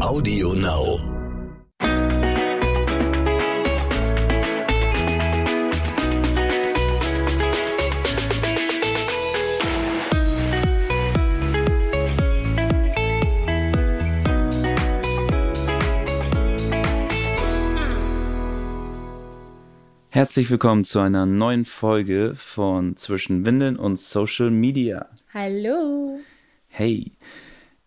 Audio Now. Herzlich willkommen zu einer neuen Folge von Zwischen Windeln und Social Media. Hallo. Hey,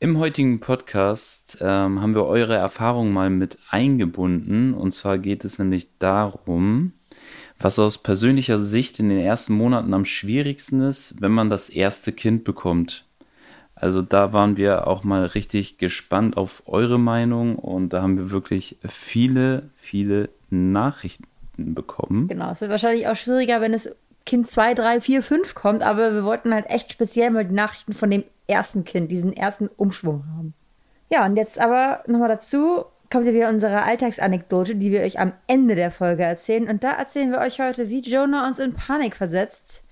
im heutigen Podcast ähm, haben wir eure Erfahrungen mal mit eingebunden. Und zwar geht es nämlich darum, was aus persönlicher Sicht in den ersten Monaten am schwierigsten ist, wenn man das erste Kind bekommt. Also da waren wir auch mal richtig gespannt auf eure Meinung und da haben wir wirklich viele, viele Nachrichten bekommen. Genau, es wird wahrscheinlich auch schwieriger, wenn es Kind 2, 3, 4, 5 kommt, aber wir wollten halt echt speziell mal die Nachrichten von dem ersten Kind, diesen ersten Umschwung haben. Ja, und jetzt aber nochmal dazu kommt ja wieder unsere Alltagsanekdote, die wir euch am Ende der Folge erzählen. Und da erzählen wir euch heute, wie Jonah uns in Panik versetzt.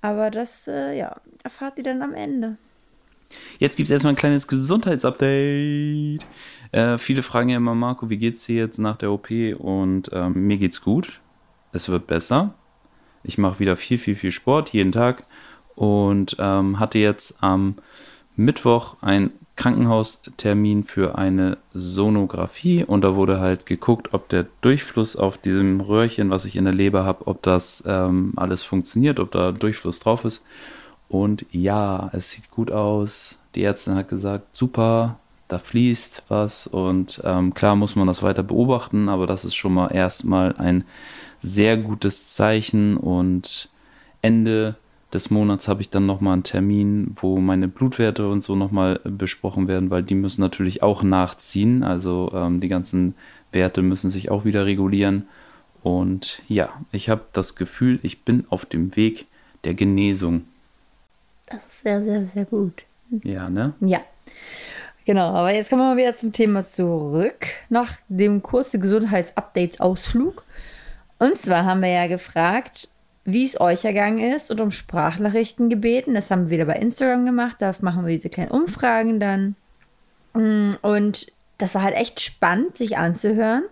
Aber das, äh, ja, erfahrt ihr dann am Ende. Jetzt gibt es erstmal ein kleines Gesundheitsupdate. Äh, viele fragen ja immer, Marco, wie geht's dir jetzt nach der OP? Und ähm, mir geht's gut. Es wird besser. Ich mache wieder viel, viel, viel Sport jeden Tag und ähm, hatte jetzt am Mittwoch einen Krankenhaustermin für eine Sonographie und da wurde halt geguckt, ob der Durchfluss auf diesem Röhrchen, was ich in der Leber habe, ob das ähm, alles funktioniert, ob da Durchfluss drauf ist. Und ja, es sieht gut aus. Die Ärztin hat gesagt, super, da fließt was und ähm, klar muss man das weiter beobachten, aber das ist schon mal erstmal ein sehr gutes Zeichen und Ende des Monats habe ich dann nochmal einen Termin, wo meine Blutwerte und so nochmal besprochen werden, weil die müssen natürlich auch nachziehen. Also ähm, die ganzen Werte müssen sich auch wieder regulieren. Und ja, ich habe das Gefühl, ich bin auf dem Weg der Genesung. Das ist sehr, sehr, sehr gut. Ja, ne? Ja. Genau, aber jetzt kommen wir mal wieder zum Thema zurück. Nach dem Kurs der Gesundheitsupdates-Ausflug. Und zwar haben wir ja gefragt, wie es euch ergangen ist und um Sprachnachrichten gebeten. Das haben wir wieder bei Instagram gemacht. Da machen wir diese kleinen Umfragen dann. Und das war halt echt spannend, sich anzuhören,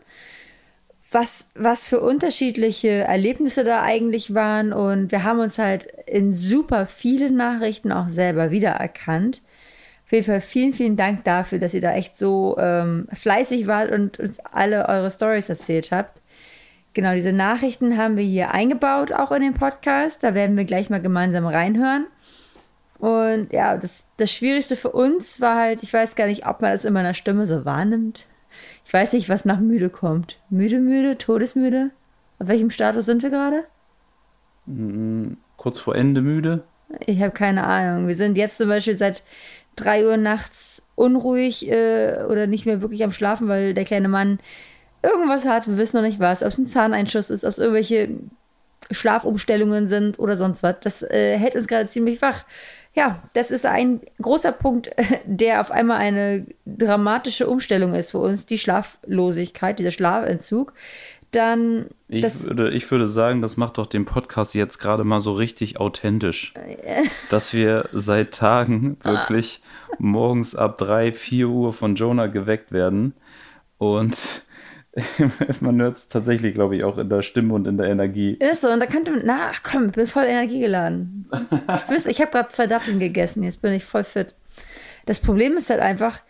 was, was für unterschiedliche Erlebnisse da eigentlich waren. Und wir haben uns halt in super vielen Nachrichten auch selber wiedererkannt. Auf jeden Fall vielen, vielen Dank dafür, dass ihr da echt so ähm, fleißig wart und uns alle eure Stories erzählt habt. Genau, diese Nachrichten haben wir hier eingebaut, auch in den Podcast. Da werden wir gleich mal gemeinsam reinhören. Und ja, das, das Schwierigste für uns war halt, ich weiß gar nicht, ob man das in meiner Stimme so wahrnimmt. Ich weiß nicht, was nach müde kommt. Müde, müde, todesmüde? Auf welchem Status sind wir gerade? Kurz vor Ende müde. Ich habe keine Ahnung. Wir sind jetzt zum Beispiel seit drei Uhr nachts unruhig äh, oder nicht mehr wirklich am Schlafen, weil der kleine Mann irgendwas hat. Wir wissen noch nicht was. Ob es ein Zahneinschuss ist, ob es irgendwelche Schlafumstellungen sind oder sonst was. Das äh, hält uns gerade ziemlich wach. Ja, das ist ein großer Punkt, der auf einmal eine dramatische Umstellung ist für uns, die Schlaflosigkeit, dieser Schlafentzug. Dann. Ich würde, ich würde sagen, das macht doch den Podcast jetzt gerade mal so richtig authentisch. dass wir seit Tagen wirklich morgens ab 3, 4 Uhr von Jonah geweckt werden. Und man hört es tatsächlich, glaube ich, auch in der Stimme und in der Energie. Ist so, und da könnte man, na, ach komm, ich bin voll energiegeladen. ich ich habe gerade zwei Datteln gegessen, jetzt bin ich voll fit. Das Problem ist halt einfach,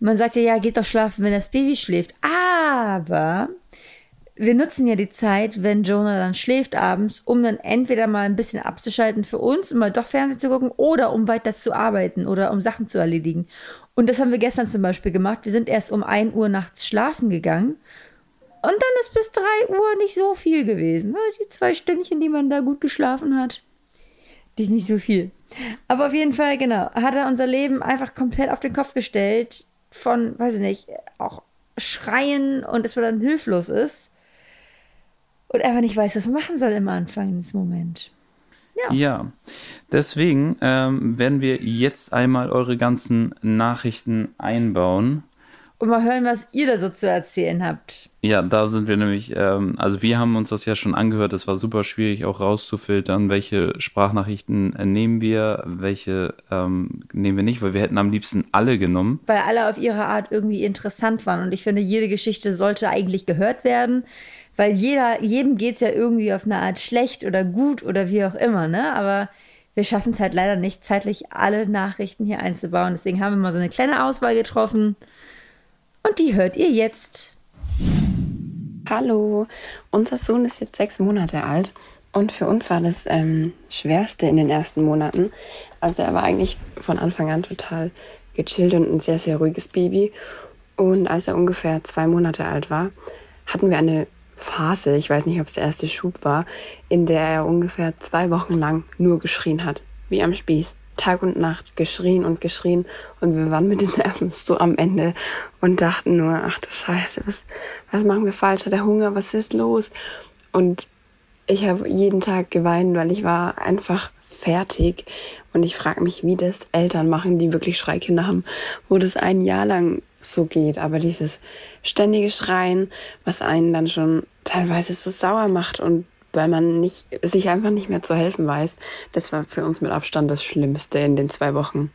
man sagt ja, ja, geht doch schlafen, wenn das Baby schläft. Aber wir nutzen ja die Zeit, wenn Jonah dann schläft abends, um dann entweder mal ein bisschen abzuschalten für uns, um mal doch Fernsehen zu gucken oder um weiter zu arbeiten oder um Sachen zu erledigen. Und das haben wir gestern zum Beispiel gemacht. Wir sind erst um 1 Uhr nachts schlafen gegangen. Und dann ist bis 3 Uhr nicht so viel gewesen. Die zwei Stündchen, die man da gut geschlafen hat, die ist nicht so viel. Aber auf jeden Fall, genau, hat er unser Leben einfach komplett auf den Kopf gestellt. Von, weiß ich nicht, auch Schreien und dass man dann hilflos ist und einfach nicht weiß, was man machen soll im Anfang des Moment. Ja. ja, deswegen ähm, werden wir jetzt einmal eure ganzen Nachrichten einbauen. und mal hören, was ihr da so zu erzählen habt. Ja, da sind wir nämlich, ähm, also wir haben uns das ja schon angehört, es war super schwierig auch rauszufiltern, welche Sprachnachrichten äh, nehmen wir, welche ähm, nehmen wir nicht, weil wir hätten am liebsten alle genommen. Weil alle auf ihre Art irgendwie interessant waren und ich finde, jede Geschichte sollte eigentlich gehört werden, weil jeder, jedem geht es ja irgendwie auf eine Art schlecht oder gut oder wie auch immer, ne? Aber wir schaffen es halt leider nicht, zeitlich alle Nachrichten hier einzubauen. Deswegen haben wir mal so eine kleine Auswahl getroffen. Und die hört ihr jetzt. Hallo, unser Sohn ist jetzt sechs Monate alt und für uns war das ähm, Schwerste in den ersten Monaten. Also er war eigentlich von Anfang an total gechillt und ein sehr, sehr ruhiges Baby. Und als er ungefähr zwei Monate alt war, hatten wir eine Phase, ich weiß nicht, ob es der erste Schub war, in der er ungefähr zwei Wochen lang nur geschrien hat, wie am Spieß. Tag und Nacht geschrien und geschrien und wir waren mit den Nerven so am Ende und dachten nur, ach du Scheiße, was, was machen wir falsch? Hat der Hunger? Was ist los? Und ich habe jeden Tag geweint, weil ich war einfach fertig und ich frage mich, wie das Eltern machen, die wirklich Schreikinder haben, wo das ein Jahr lang so geht. Aber dieses ständige Schreien, was einen dann schon teilweise so sauer macht und weil man nicht, sich einfach nicht mehr zu helfen weiß. Das war für uns mit Abstand das Schlimmste in den zwei Wochen.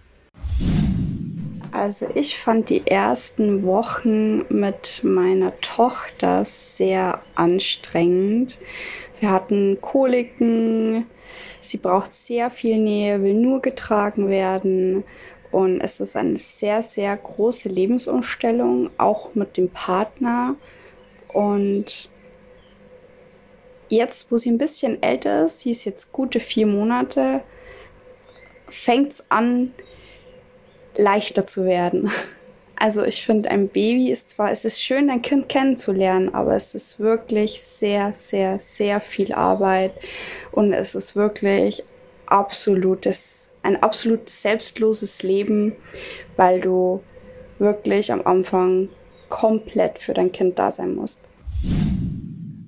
Also ich fand die ersten Wochen mit meiner Tochter sehr anstrengend. Wir hatten Koliken, sie braucht sehr viel Nähe, will nur getragen werden. Und es ist eine sehr, sehr große Lebensumstellung, auch mit dem Partner. Und jetzt, wo sie ein bisschen älter ist, sie ist jetzt gute vier Monate, fängt es an, leichter zu werden. Also ich finde, ein Baby ist zwar, es ist schön, ein Kind kennenzulernen, aber es ist wirklich sehr, sehr, sehr viel Arbeit und es ist wirklich absolutes, ein absolut selbstloses Leben, weil du wirklich am Anfang komplett für dein Kind da sein musst.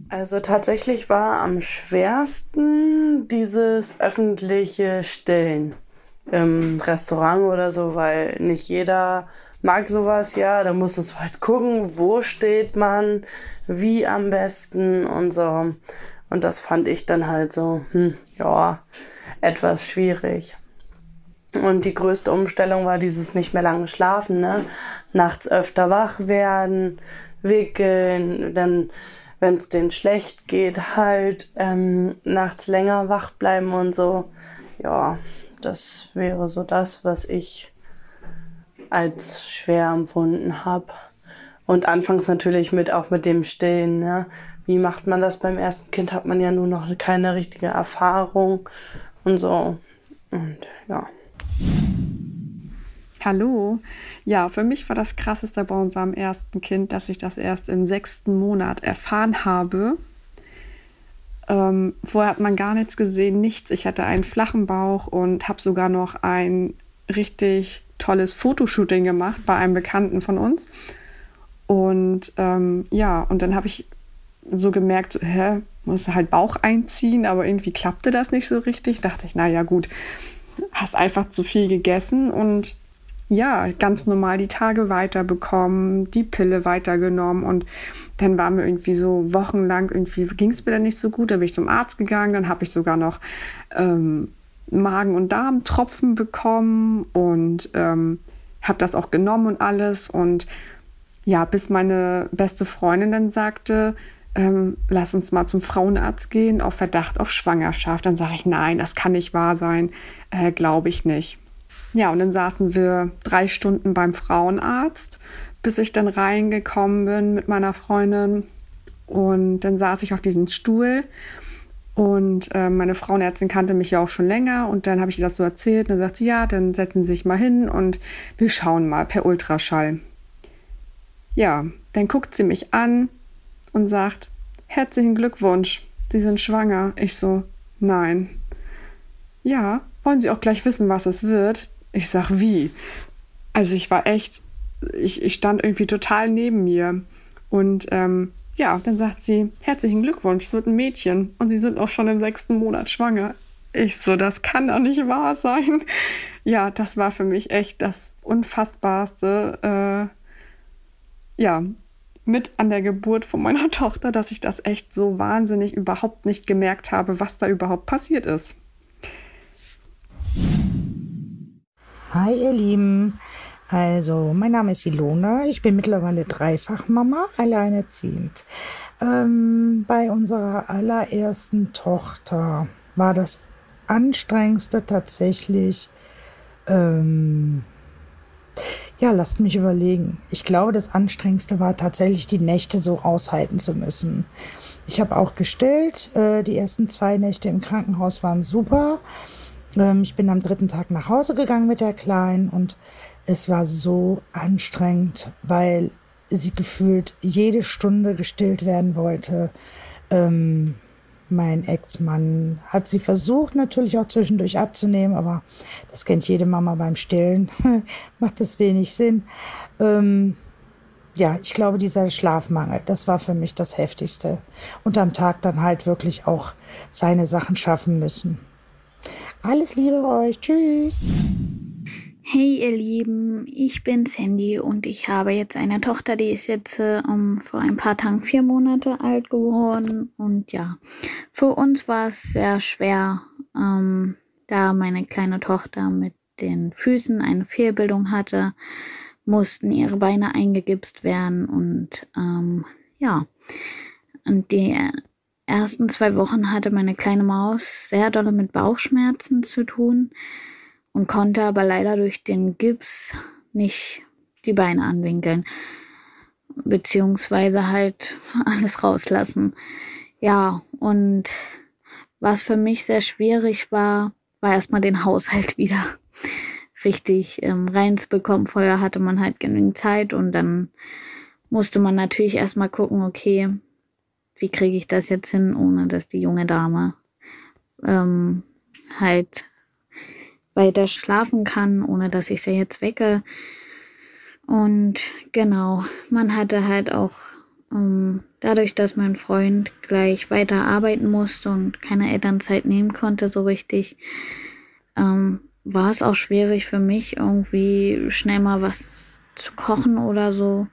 Also tatsächlich war am schwersten dieses öffentliche Stillen im Restaurant oder so, weil nicht jeder mag sowas, ja, da muss es halt gucken, wo steht man, wie am besten und so. Und das fand ich dann halt so, hm, ja, etwas schwierig. Und die größte Umstellung war dieses nicht mehr lange schlafen, ne? Nachts öfter wach werden, wickeln, dann wenn es denen schlecht geht, halt ähm, nachts länger wach bleiben und so. Ja, das wäre so das, was ich als schwer empfunden habe. Und anfangs natürlich mit auch mit dem Stillen. Ne? Wie macht man das beim ersten Kind? Hat man ja nur noch keine richtige Erfahrung und so. Und ja. Hallo. Ja, für mich war das krasseste bei unserem ersten Kind, dass ich das erst im sechsten Monat erfahren habe. Ähm, vorher hat man gar nichts gesehen, nichts. Ich hatte einen flachen Bauch und habe sogar noch ein richtig tolles Fotoshooting gemacht bei einem Bekannten von uns. Und ähm, ja, und dann habe ich so gemerkt, hä, muss halt Bauch einziehen, aber irgendwie klappte das nicht so richtig. Dachte ich, naja, gut, hast einfach zu viel gegessen und ja, ganz normal die Tage weiterbekommen, die Pille weitergenommen und dann waren wir irgendwie so wochenlang, irgendwie ging es mir dann nicht so gut, da bin ich zum Arzt gegangen, dann habe ich sogar noch ähm, Magen- und Darmtropfen bekommen und ähm, habe das auch genommen und alles und ja, bis meine beste Freundin dann sagte, ähm, lass uns mal zum Frauenarzt gehen auf Verdacht auf Schwangerschaft. Dann sage ich, nein, das kann nicht wahr sein, äh, glaube ich nicht. Ja, und dann saßen wir drei Stunden beim Frauenarzt, bis ich dann reingekommen bin mit meiner Freundin. Und dann saß ich auf diesem Stuhl und äh, meine Frauenärztin kannte mich ja auch schon länger und dann habe ich ihr das so erzählt und dann sagt sie, ja, dann setzen Sie sich mal hin und wir schauen mal per Ultraschall. Ja, dann guckt sie mich an und sagt, herzlichen Glückwunsch, Sie sind schwanger. Ich so, nein. Ja, wollen Sie auch gleich wissen, was es wird? Ich sag, wie? Also ich war echt, ich, ich stand irgendwie total neben mir. Und ähm, ja, dann sagt sie, herzlichen Glückwunsch, es wird ein Mädchen. Und sie sind auch schon im sechsten Monat schwanger. Ich so, das kann doch nicht wahr sein. Ja, das war für mich echt das Unfassbarste. Äh, ja, mit an der Geburt von meiner Tochter, dass ich das echt so wahnsinnig überhaupt nicht gemerkt habe, was da überhaupt passiert ist. Hi ihr Lieben, also mein Name ist Ilona, ich bin mittlerweile Dreifachmama, alleinerziehend. Ähm, bei unserer allerersten Tochter war das anstrengendste tatsächlich ähm, ja, lasst mich überlegen. Ich glaube, das Anstrengendste war tatsächlich, die Nächte so aushalten zu müssen. Ich habe auch gestillt. Äh, die ersten zwei Nächte im Krankenhaus waren super. Ähm, ich bin am dritten Tag nach Hause gegangen mit der Kleinen und es war so anstrengend, weil sie gefühlt jede Stunde gestillt werden wollte. Ähm, mein Ex-Mann hat sie versucht, natürlich auch zwischendurch abzunehmen, aber das kennt jede Mama beim Stillen. Macht das wenig Sinn. Ähm, ja, ich glaube, dieser Schlafmangel, das war für mich das Heftigste. Und am Tag dann halt wirklich auch seine Sachen schaffen müssen. Alles Liebe euch. Tschüss. Hey ihr Lieben, ich bin Sandy und ich habe jetzt eine Tochter, die ist jetzt um, vor ein paar Tagen vier Monate alt geworden. Und ja, für uns war es sehr schwer, ähm, da meine kleine Tochter mit den Füßen eine Fehlbildung hatte, mussten ihre Beine eingegipst werden und ähm, ja, und die ersten zwei Wochen hatte meine kleine Maus sehr dolle mit Bauchschmerzen zu tun und konnte aber leider durch den Gips nicht die Beine anwinkeln. Beziehungsweise halt alles rauslassen. Ja, und was für mich sehr schwierig war, war erstmal den Haushalt wieder richtig ähm, reinzubekommen. Vorher hatte man halt genügend Zeit und dann musste man natürlich erstmal gucken, okay, wie kriege ich das jetzt hin, ohne dass die junge Dame ähm, halt weiter schlafen kann, ohne dass ich sie jetzt wecke. Und genau, man hatte halt auch ähm, dadurch, dass mein Freund gleich weiter arbeiten musste und keine Elternzeit nehmen konnte so richtig, ähm, war es auch schwierig für mich irgendwie schnell mal was zu kochen oder so.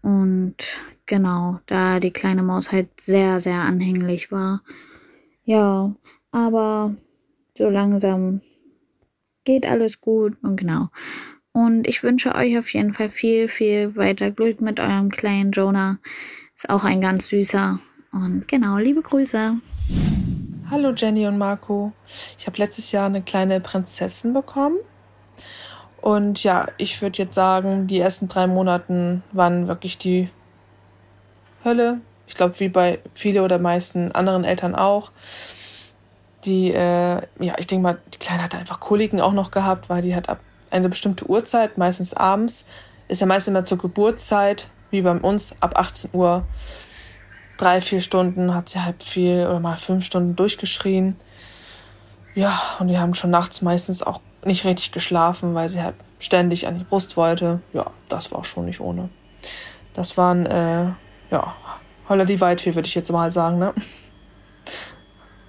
Und genau, da die kleine Maus halt sehr, sehr anhänglich war. Ja, aber so langsam geht alles gut und genau. Und ich wünsche euch auf jeden Fall viel, viel weiter Glück mit eurem kleinen Jonah. Ist auch ein ganz süßer. Und genau, liebe Grüße. Hallo Jenny und Marco. Ich habe letztes Jahr eine kleine Prinzessin bekommen. Und ja, ich würde jetzt sagen, die ersten drei Monaten waren wirklich die Hölle. Ich glaube, wie bei vielen oder meisten anderen Eltern auch die, äh, ja, ich denke mal, die Kleine hat einfach Koliken auch noch gehabt, weil die hat ab eine bestimmte Uhrzeit, meistens abends, ist ja meistens immer zur Geburtszeit, wie bei uns, ab 18 Uhr, drei, vier Stunden hat sie halb viel oder mal fünf Stunden durchgeschrien. Ja, und die haben schon nachts meistens auch nicht richtig geschlafen, weil sie halt ständig an die Brust wollte. Ja, das war schon nicht ohne. Das waren, äh, ja, Holler die Waldfee, würde ich jetzt mal sagen, ne?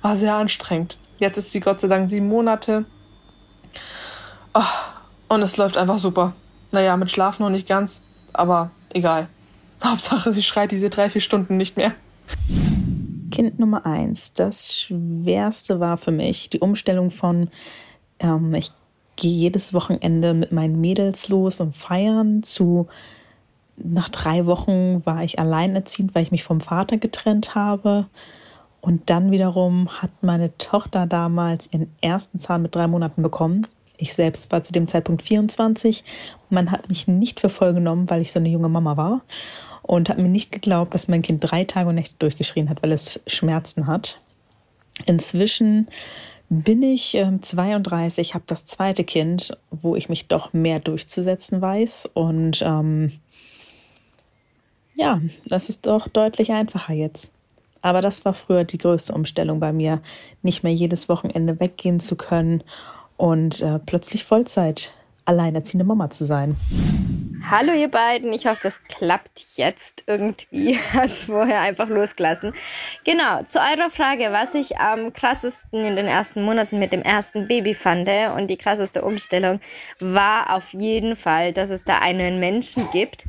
War sehr anstrengend. Jetzt ist sie Gott sei Dank sieben Monate. Oh, und es läuft einfach super. Naja, mit Schlaf noch nicht ganz, aber egal. Hauptsache, sie schreit diese drei, vier Stunden nicht mehr. Kind Nummer eins. Das Schwerste war für mich die Umstellung von, ähm, ich gehe jedes Wochenende mit meinen Mädels los und feiern zu, nach drei Wochen war ich alleinerziehend, weil ich mich vom Vater getrennt habe. Und dann wiederum hat meine Tochter damals ihren ersten Zahn mit drei Monaten bekommen. Ich selbst war zu dem Zeitpunkt 24. Man hat mich nicht für voll genommen, weil ich so eine junge Mama war. Und hat mir nicht geglaubt, dass mein Kind drei Tage und Nächte durchgeschrien hat, weil es Schmerzen hat. Inzwischen bin ich äh, 32, habe das zweite Kind, wo ich mich doch mehr durchzusetzen weiß. Und ähm, ja, das ist doch deutlich einfacher jetzt. Aber das war früher die größte Umstellung bei mir, nicht mehr jedes Wochenende weggehen zu können und äh, plötzlich Vollzeit alleinerziehende Mama zu sein. Hallo ihr beiden, ich hoffe, das klappt jetzt irgendwie. Hat vorher einfach losgelassen. Genau, zu eurer Frage, was ich am krassesten in den ersten Monaten mit dem ersten Baby fand und die krasseste Umstellung war auf jeden Fall, dass es da einen Menschen gibt,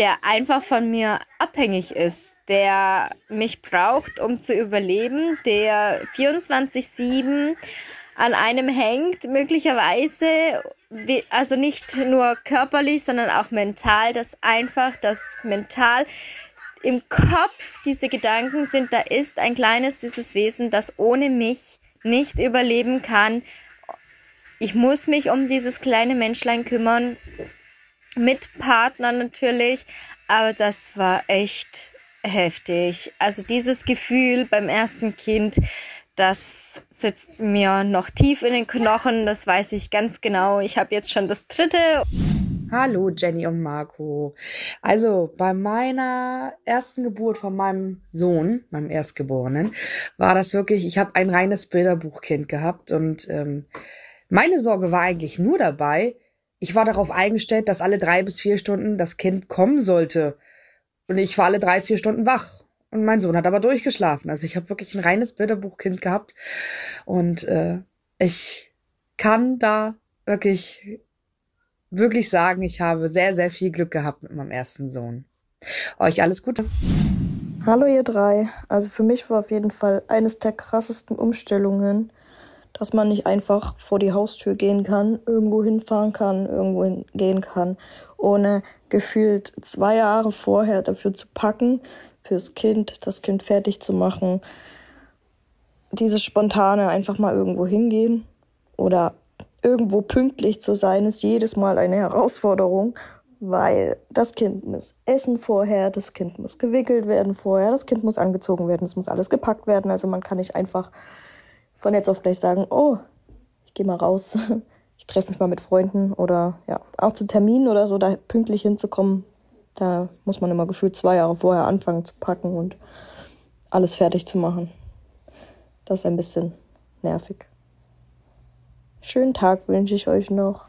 der einfach von mir abhängig ist, der mich braucht, um zu überleben, der 24-7 an einem hängt, möglicherweise, also nicht nur körperlich, sondern auch mental, dass einfach das mental im Kopf diese Gedanken sind, da ist ein kleines süßes Wesen, das ohne mich nicht überleben kann. Ich muss mich um dieses kleine Menschlein kümmern mit Partner natürlich, aber das war echt heftig. Also dieses Gefühl beim ersten Kind, das sitzt mir noch tief in den Knochen, das weiß ich ganz genau. Ich habe jetzt schon das dritte. Hallo Jenny und Marco. Also bei meiner ersten Geburt von meinem Sohn, meinem Erstgeborenen, war das wirklich, ich habe ein reines Bilderbuchkind gehabt und ähm, meine Sorge war eigentlich nur dabei, ich war darauf eingestellt, dass alle drei bis vier Stunden das Kind kommen sollte. Und ich war alle drei, vier Stunden wach. Und mein Sohn hat aber durchgeschlafen. Also ich habe wirklich ein reines Bilderbuchkind gehabt. Und äh, ich kann da wirklich, wirklich sagen, ich habe sehr, sehr viel Glück gehabt mit meinem ersten Sohn. Euch alles Gute. Hallo ihr drei. Also für mich war auf jeden Fall eines der krassesten Umstellungen dass man nicht einfach vor die Haustür gehen kann, irgendwo hinfahren kann, irgendwo hingehen kann, ohne gefühlt zwei Jahre vorher dafür zu packen, fürs Kind, das Kind fertig zu machen. Dieses spontane einfach mal irgendwo hingehen oder irgendwo pünktlich zu sein, ist jedes Mal eine Herausforderung, weil das Kind muss essen vorher, das Kind muss gewickelt werden vorher, das Kind muss angezogen werden, es muss alles gepackt werden. Also man kann nicht einfach von jetzt auf gleich sagen, oh, ich gehe mal raus, ich treffe mich mal mit Freunden oder ja, auch zu Terminen oder so, da pünktlich hinzukommen, da muss man immer gefühlt zwei Jahre vorher anfangen zu packen und alles fertig zu machen. Das ist ein bisschen nervig. Schönen Tag wünsche ich euch noch.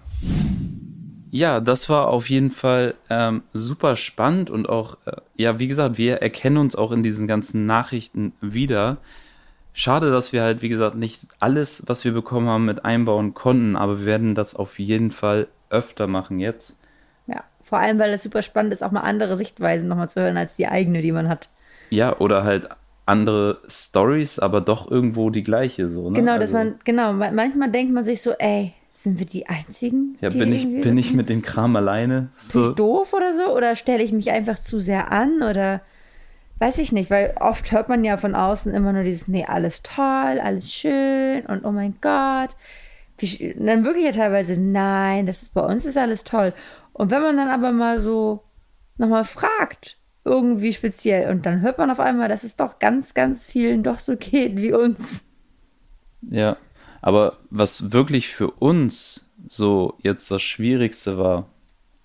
Ja, das war auf jeden Fall ähm, super spannend und auch, äh, ja, wie gesagt, wir erkennen uns auch in diesen ganzen Nachrichten wieder. Schade, dass wir halt, wie gesagt, nicht alles, was wir bekommen haben, mit einbauen konnten, aber wir werden das auf jeden Fall öfter machen jetzt. Ja, vor allem, weil es super spannend ist, auch mal andere Sichtweisen nochmal zu hören als die eigene, die man hat. Ja, oder halt andere Stories, aber doch irgendwo die gleiche so. Ne? Genau, also, dass man, genau, manchmal denkt man sich so, ey, sind wir die Einzigen? Ja, bin ich, bin ich mit dem Kram alleine? So. Bin ich doof oder so? Oder stelle ich mich einfach zu sehr an? Oder weiß ich nicht, weil oft hört man ja von außen immer nur dieses, nee, alles toll, alles schön und oh mein Gott. Wie, dann wirklich ja teilweise, nein, das ist bei uns ist alles toll. Und wenn man dann aber mal so nochmal fragt, irgendwie speziell, und dann hört man auf einmal, dass es doch ganz, ganz vielen doch so geht wie uns. Ja, aber was wirklich für uns so jetzt das Schwierigste war,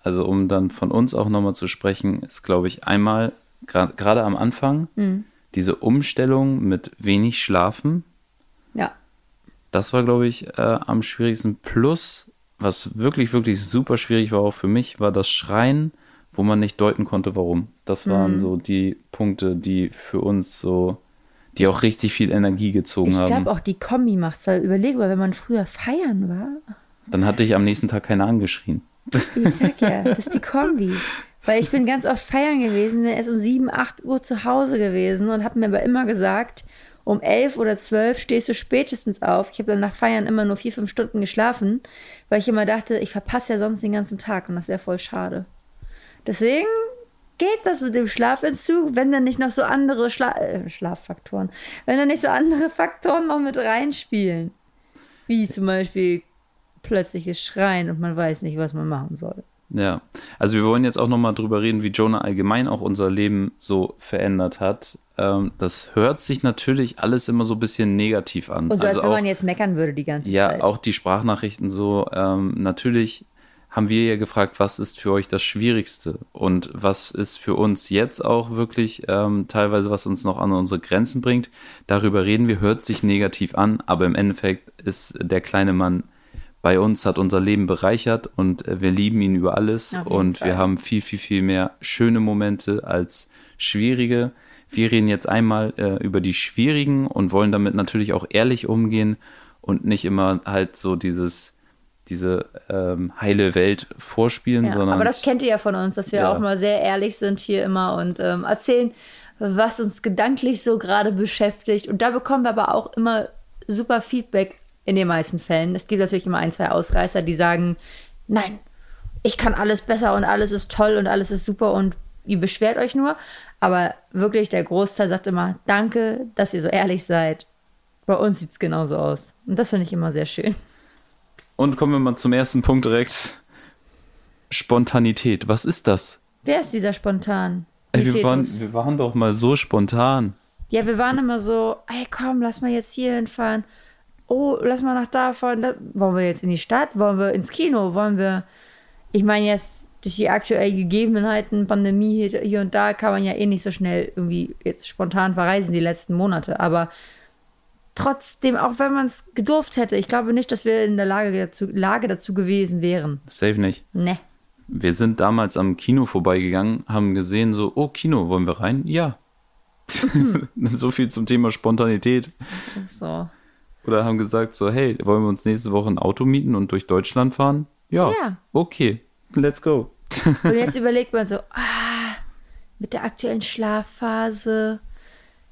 also um dann von uns auch nochmal zu sprechen, ist, glaube ich, einmal gerade am Anfang, mhm. diese Umstellung mit wenig Schlafen. Ja. Das war, glaube ich, äh, am schwierigsten. Plus, was wirklich, wirklich super schwierig war auch für mich, war das Schreien, wo man nicht deuten konnte, warum. Das waren mhm. so die Punkte, die für uns so, die auch richtig viel Energie gezogen ich haben. Ich glaube auch die Kombi macht weil überleg mal, wenn man früher feiern war. Dann hatte ich am nächsten Tag keiner angeschrien. Ich sag ja, das ist die Kombi. Weil ich bin ganz oft feiern gewesen, bin erst um 7, 8 Uhr zu Hause gewesen und habe mir aber immer gesagt, um 11 oder 12 stehst du spätestens auf. Ich habe dann nach Feiern immer nur 4, 5 Stunden geschlafen, weil ich immer dachte, ich verpasse ja sonst den ganzen Tag und das wäre voll schade. Deswegen geht das mit dem Schlafentzug, wenn dann nicht noch so andere Schla äh, Schlaffaktoren, wenn dann nicht so andere Faktoren noch mit reinspielen. Wie zum Beispiel plötzliches Schreien und man weiß nicht, was man machen soll. Ja, also wir wollen jetzt auch nochmal drüber reden, wie Jonah allgemein auch unser Leben so verändert hat. Ähm, das hört sich natürlich alles immer so ein bisschen negativ an. Und so, also als wenn man jetzt meckern würde die ganze ja, Zeit. Ja, auch die Sprachnachrichten so. Ähm, natürlich haben wir ja gefragt, was ist für euch das Schwierigste und was ist für uns jetzt auch wirklich ähm, teilweise, was uns noch an unsere Grenzen bringt. Darüber reden wir, hört sich negativ an, aber im Endeffekt ist der kleine Mann bei uns hat unser Leben bereichert und äh, wir lieben ihn über alles und Fall. wir haben viel, viel, viel mehr schöne Momente als schwierige. Wir reden jetzt einmal äh, über die schwierigen und wollen damit natürlich auch ehrlich umgehen und nicht immer halt so dieses diese ähm, heile Welt vorspielen, Ja, sondern aber das kennt ihr ja von uns, dass wir Ja. auch mal sehr ehrlich sind hier immer und ähm, erzählen, was uns gedanklich so gerade beschäftigt. Und da bekommen wir aber auch immer super Feedback in den meisten Fällen. Es gibt natürlich immer ein, zwei Ausreißer, die sagen, nein, ich kann alles besser und alles ist toll und alles ist super und ihr beschwert euch nur. Aber wirklich der Großteil sagt immer, danke, dass ihr so ehrlich seid. Bei uns sieht es genauso aus. Und das finde ich immer sehr schön. Und kommen wir mal zum ersten Punkt direkt. Spontanität. Was ist das? Wer ist dieser spontan? Ey, wir, waren, wir waren doch mal so spontan. Ja, wir waren immer so, ey, komm, lass mal jetzt hier hinfahren. Oh, lass mal nach da fahren. Da, wollen wir jetzt in die Stadt? Wollen wir ins Kino? Wollen wir. Ich meine, jetzt durch die aktuellen Gegebenheiten, Pandemie hier, hier und da, kann man ja eh nicht so schnell irgendwie jetzt spontan verreisen die letzten Monate. Aber trotzdem, auch wenn man es gedurft hätte, ich glaube nicht, dass wir in der Lage dazu, Lage dazu gewesen wären. Safe nicht. Ne. Wir sind damals am Kino vorbeigegangen, haben gesehen, so, oh, Kino, wollen wir rein? Ja. so viel zum Thema Spontanität. So. Oder haben gesagt, so, hey, wollen wir uns nächste Woche ein Auto mieten und durch Deutschland fahren? Ja. Ja. Okay, let's go. Und jetzt überlegt man so, ah, mit der aktuellen Schlafphase,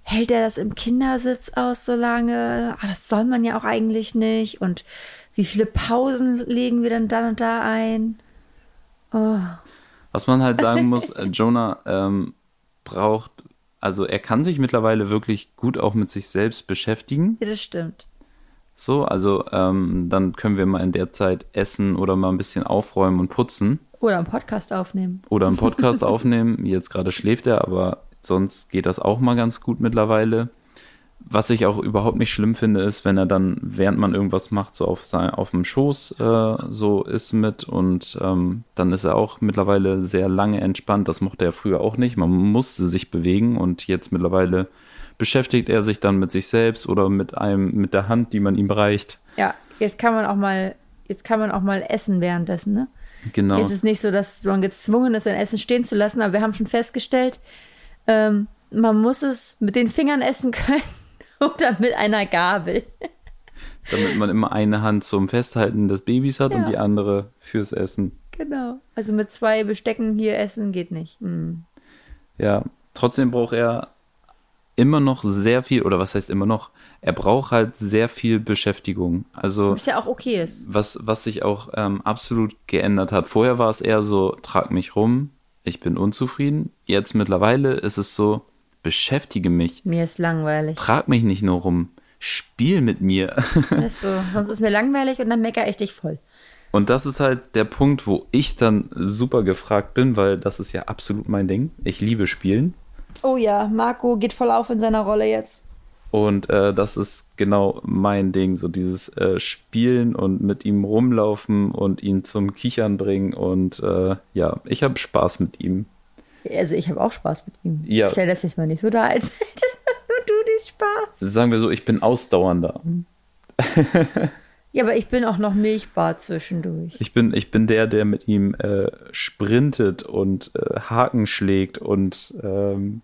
hält er das im Kindersitz aus so lange? Ah, das soll man ja auch eigentlich nicht. Und wie viele Pausen legen wir dann dann und da ein? Oh. Was man halt sagen muss, äh, Jonah ähm, braucht, also er kann sich mittlerweile wirklich gut auch mit sich selbst beschäftigen. Ja, das stimmt. So, also ähm, dann können wir mal in der Zeit essen oder mal ein bisschen aufräumen und putzen Oder einen Podcast aufnehmen. oder einen Podcast aufnehmen. Jetzt gerade schläft er, aber sonst geht das auch mal ganz gut mittlerweile. Was ich auch überhaupt nicht schlimm finde, ist, wenn er dann, während man irgendwas macht, so auf, sein, auf dem Schoß äh, so ist mit und ähm, dann ist er auch mittlerweile sehr lange entspannt. Das mochte er früher auch nicht. Man musste sich bewegen und jetzt mittlerweile beschäftigt er sich dann mit sich selbst oder mit einem, mit der Hand, die man ihm reicht. Ja, jetzt kann man auch mal, jetzt kann man auch mal essen währenddessen, ne? Genau. Es ist nicht so, dass man gezwungen ist, sein Essen stehen zu lassen, aber wir haben schon festgestellt, ähm, man muss es mit den Fingern essen können oder mit einer Gabel. Damit man immer eine Hand zum Festhalten des Babys hat und Ja. die andere fürs Essen. Genau. Also mit zwei Bestecken hier essen geht nicht. Hm. Ja, trotzdem braucht er immer noch sehr viel, oder was heißt immer noch? Er braucht halt sehr viel Beschäftigung. Also, Was ja auch okay ist. was, was sich auch ähm, absolut geändert hat. Vorher war es eher so, trag mich rum, ich bin unzufrieden. Jetzt mittlerweile ist es so, beschäftige mich, Mir ist langweilig. trag mich nicht nur rum, spiel mit mir. ist so. Sonst ist mir langweilig und dann meckere ich dich voll. Und das ist halt der Punkt, wo ich dann super gefragt bin, weil das ist ja absolut mein Ding. Ich liebe Spielen. Oh ja, Marco geht voll auf in seiner Rolle jetzt. Und äh, das ist genau mein Ding, so dieses äh, Spielen und mit ihm rumlaufen und ihn zum Kichern bringen. Und äh, ja, ich habe Spaß mit ihm. Also ich habe auch Spaß mit ihm. Ja. Stell das jetzt mal nicht so dar, als hättest nur du den Spaß. Sagen wir so, ich bin ausdauernder. Ja, aber ich bin auch noch Milchbar zwischendurch. Ich bin, ich bin der, der mit ihm äh, sprintet und äh, Haken schlägt und ähm,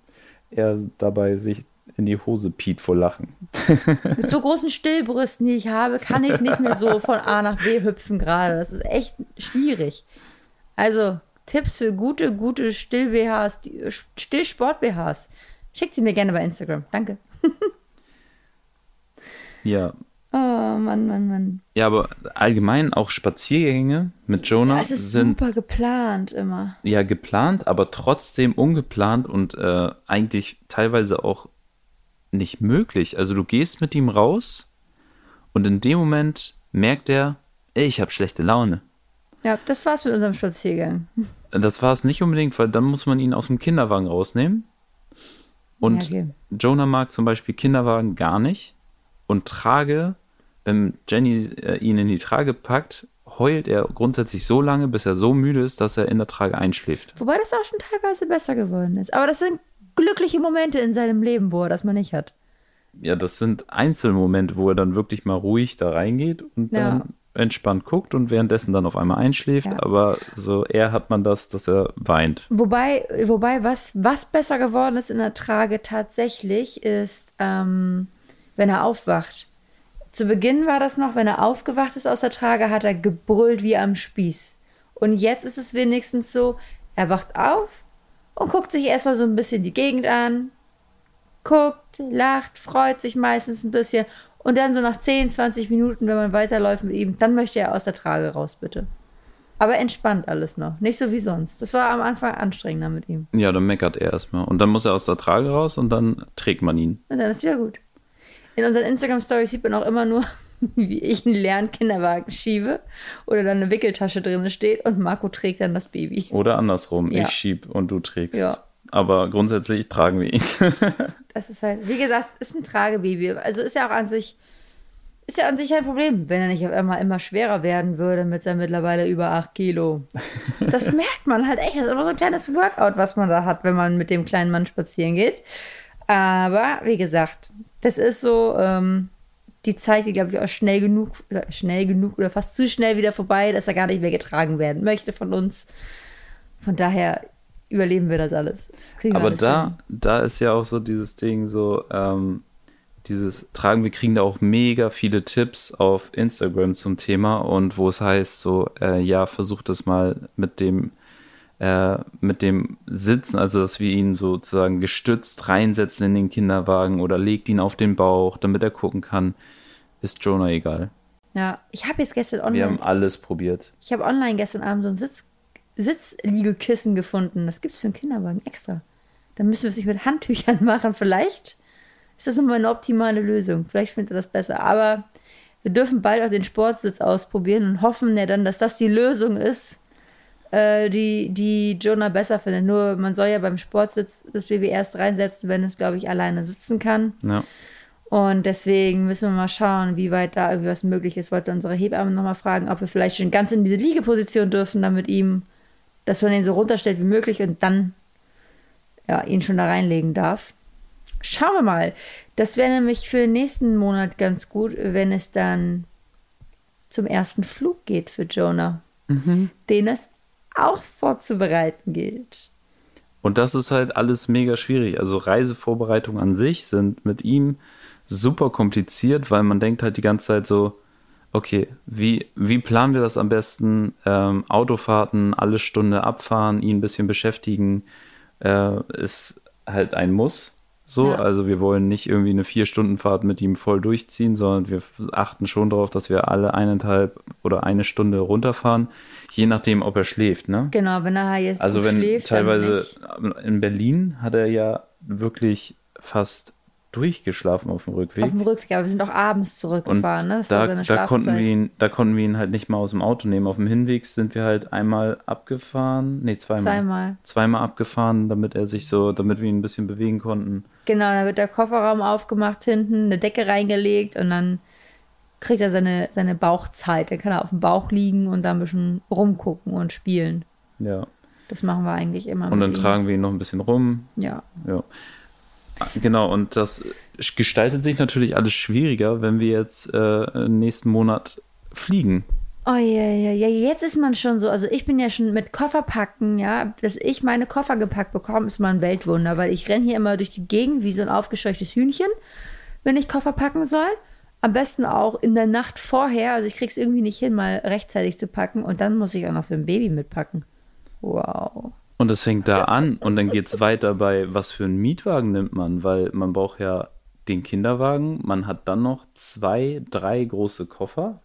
er dabei sich in die Hose piet vor Lachen. Mit so großen Stillbrüsten, die ich habe, kann ich nicht mehr so von A nach B hüpfen gerade. Das ist echt schwierig. Also Tipps für gute, gute Still-BHs, Still-Sport-BHs. Schickt sie mir gerne bei Instagram. Danke. Ja. Oh, Mann, Mann, Mann. Ja, aber allgemein auch Spaziergänge mit Jonah Ja, es ist sind super geplant immer. ja geplant, aber trotzdem ungeplant und äh, eigentlich teilweise auch nicht möglich. Also du gehst mit ihm raus und in dem Moment merkt er, ich habe schlechte Laune. Ja, das war's mit unserem Spaziergang. Das war es nicht unbedingt, weil dann muss man ihn aus dem Kinderwagen rausnehmen. Und Ja, okay. Jonah mag zum Beispiel Kinderwagen gar nicht. Und Trage, wenn Jenny äh, ihn in die Trage packt, heult er grundsätzlich so lange, bis er so müde ist, dass er in der Trage einschläft. Wobei das auch schon teilweise besser geworden ist. Aber das sind glückliche Momente in seinem Leben, wo er das mal nicht hat. Ja, das sind Einzelmomente, wo er dann wirklich mal ruhig da reingeht und Ja. dann entspannt guckt und währenddessen dann auf einmal einschläft. Ja. Aber so eher hat man das, dass er weint. Wobei, wobei was, was besser geworden ist in der Trage tatsächlich, ist, ähm, wenn er aufwacht. Zu Beginn war das noch, wenn er aufgewacht ist aus der Trage, hat er gebrüllt wie am Spieß. Und jetzt ist es wenigstens so, er wacht auf und guckt sich erstmal so ein bisschen die Gegend an, guckt, lacht, freut sich meistens ein bisschen und dann so nach 10, 20 Minuten, wenn man weiterläuft mit ihm, dann möchte er aus der Trage raus, bitte. Aber entspannt alles noch. Nicht so wie sonst. Das war am Anfang anstrengender mit ihm. Ja, dann meckert er erstmal. Und dann muss er aus der Trage raus und dann trägt man ihn. Und dann ist wieder gut. In unseren Instagram-Stories sieht man auch immer nur, wie ich einen leeren Kinderwagen schiebe oder dann eine Wickeltasche drin steht und Marco trägt dann das Baby. Oder andersrum. Ja. Ich schieb und du trägst. Ja. Aber grundsätzlich tragen wir ihn. Das ist halt, wie gesagt, ist ein Tragebaby. Also ist ja auch an sich, ist ja an sich ein Problem, wenn er nicht auf einmal immer schwerer werden würde mit seinen mittlerweile über 8 Kilo. Das merkt man halt echt. Das ist immer so ein kleines Workout, was man da hat, wenn man mit dem kleinen Mann spazieren geht. Aber wie gesagt, das ist so, ähm, die Zeit geht, glaube ich, auch schnell genug, schnell genug oder fast zu schnell wieder vorbei, dass er gar nicht mehr getragen werden möchte von uns. Von daher überleben wir das alles. Das Aber alles da, hin. da ist ja auch so dieses Ding, so, ähm, dieses Tragen, wir kriegen da auch mega viele Tipps auf Instagram zum Thema und wo es heißt, so, äh, ja, versucht das mal mit dem, äh, mit dem Sitzen, also dass wir ihn sozusagen gestützt reinsetzen in den Kinderwagen oder legt ihn auf den Bauch, damit er gucken kann, ist Jonah egal. Ja, ich habe jetzt gestern Wir online, haben alles probiert. ich habe online gestern Abend so ein Sitz, Sitzliegekissen gefunden. Das gibt es für einen Kinderwagen extra. Da müssen wir es nicht mit Handtüchern machen. Vielleicht ist das nochmal eine optimale Lösung. Vielleicht findet er das besser. Aber wir dürfen bald auch den Sportsitz ausprobieren und hoffen ja dann, dass das die Lösung ist, äh, die, die Jonah besser findet. Nur man soll ja beim Sportsitz das Baby erst reinsetzen, wenn es, glaube ich, alleine sitzen kann. Ja. Und deswegen müssen wir mal schauen, wie weit da irgendwie was möglich ist. Wollte unsere Hebamme nochmal fragen, ob wir vielleicht schon ganz in diese Liegeposition dürfen, dann mit ihm, dass man ihn so runterstellt wie möglich und dann ja, ihn schon da reinlegen darf. Schauen wir mal. Das wäre nämlich für den nächsten Monat ganz gut, wenn es dann zum ersten Flug geht für Jonah, den es auch vorzubereiten gilt. Und das ist halt alles mega schwierig. Also Reisevorbereitungen an sich sind mit ihm super kompliziert, weil man denkt halt die ganze Zeit so, okay, wie, wie planen wir das am besten? Ähm, Autofahrten, alle Stunde abfahren, ihn ein bisschen beschäftigen, äh, ist halt ein Muss. So, Ja. also wir wollen nicht irgendwie eine Vier-Stunden-Fahrt mit ihm voll durchziehen, sondern wir achten schon darauf, dass wir alle eineinhalb oder eine Stunde runterfahren, je nachdem, ob er schläft, ne? Genau, wenn er jetzt Also wenn schläft, teilweise in Berlin hat er ja wirklich fast durchgeschlafen auf dem Rückweg. auf dem Rückweg, aber wir sind auch abends zurückgefahren, ne? Das da, war seine da konnten wir ihn, da konnten wir ihn halt nicht mal aus dem Auto nehmen. Auf dem Hinweg sind wir halt einmal abgefahren, nee zweimal, Zweimal. zweimal abgefahren, damit er sich so, damit wir ihn ein bisschen bewegen konnten. Genau, da wird der Kofferraum aufgemacht hinten, eine Decke reingelegt und dann kriegt er seine, seine Bauchzeit. Dann kann er auf dem Bauch liegen und da ein bisschen rumgucken und spielen. Ja. Das machen wir eigentlich immer. Und dann ihm. tragen wir ihn noch ein bisschen rum. Ja. Ja. Genau, und das gestaltet sich natürlich alles schwieriger, wenn wir jetzt äh, nächsten Monat fliegen. Oh ja, ja, ja, jetzt ist man schon so. Also ich bin ja schon mit Kofferpacken, ja, dass ich meine Koffer gepackt bekomme, ist mal ein Weltwunder, weil ich renne hier immer durch die Gegend wie so ein aufgescheuchtes Hühnchen, wenn ich Koffer packen soll. Am besten auch in der Nacht vorher. Also ich krieg's irgendwie nicht hin, mal rechtzeitig zu packen und dann muss ich auch noch für ein Baby mitpacken. Wow. Und es fängt da an und dann geht es weiter bei, was für einen Mietwagen nimmt man, weil man braucht ja den Kinderwagen, man hat dann noch zwei, drei große Koffer,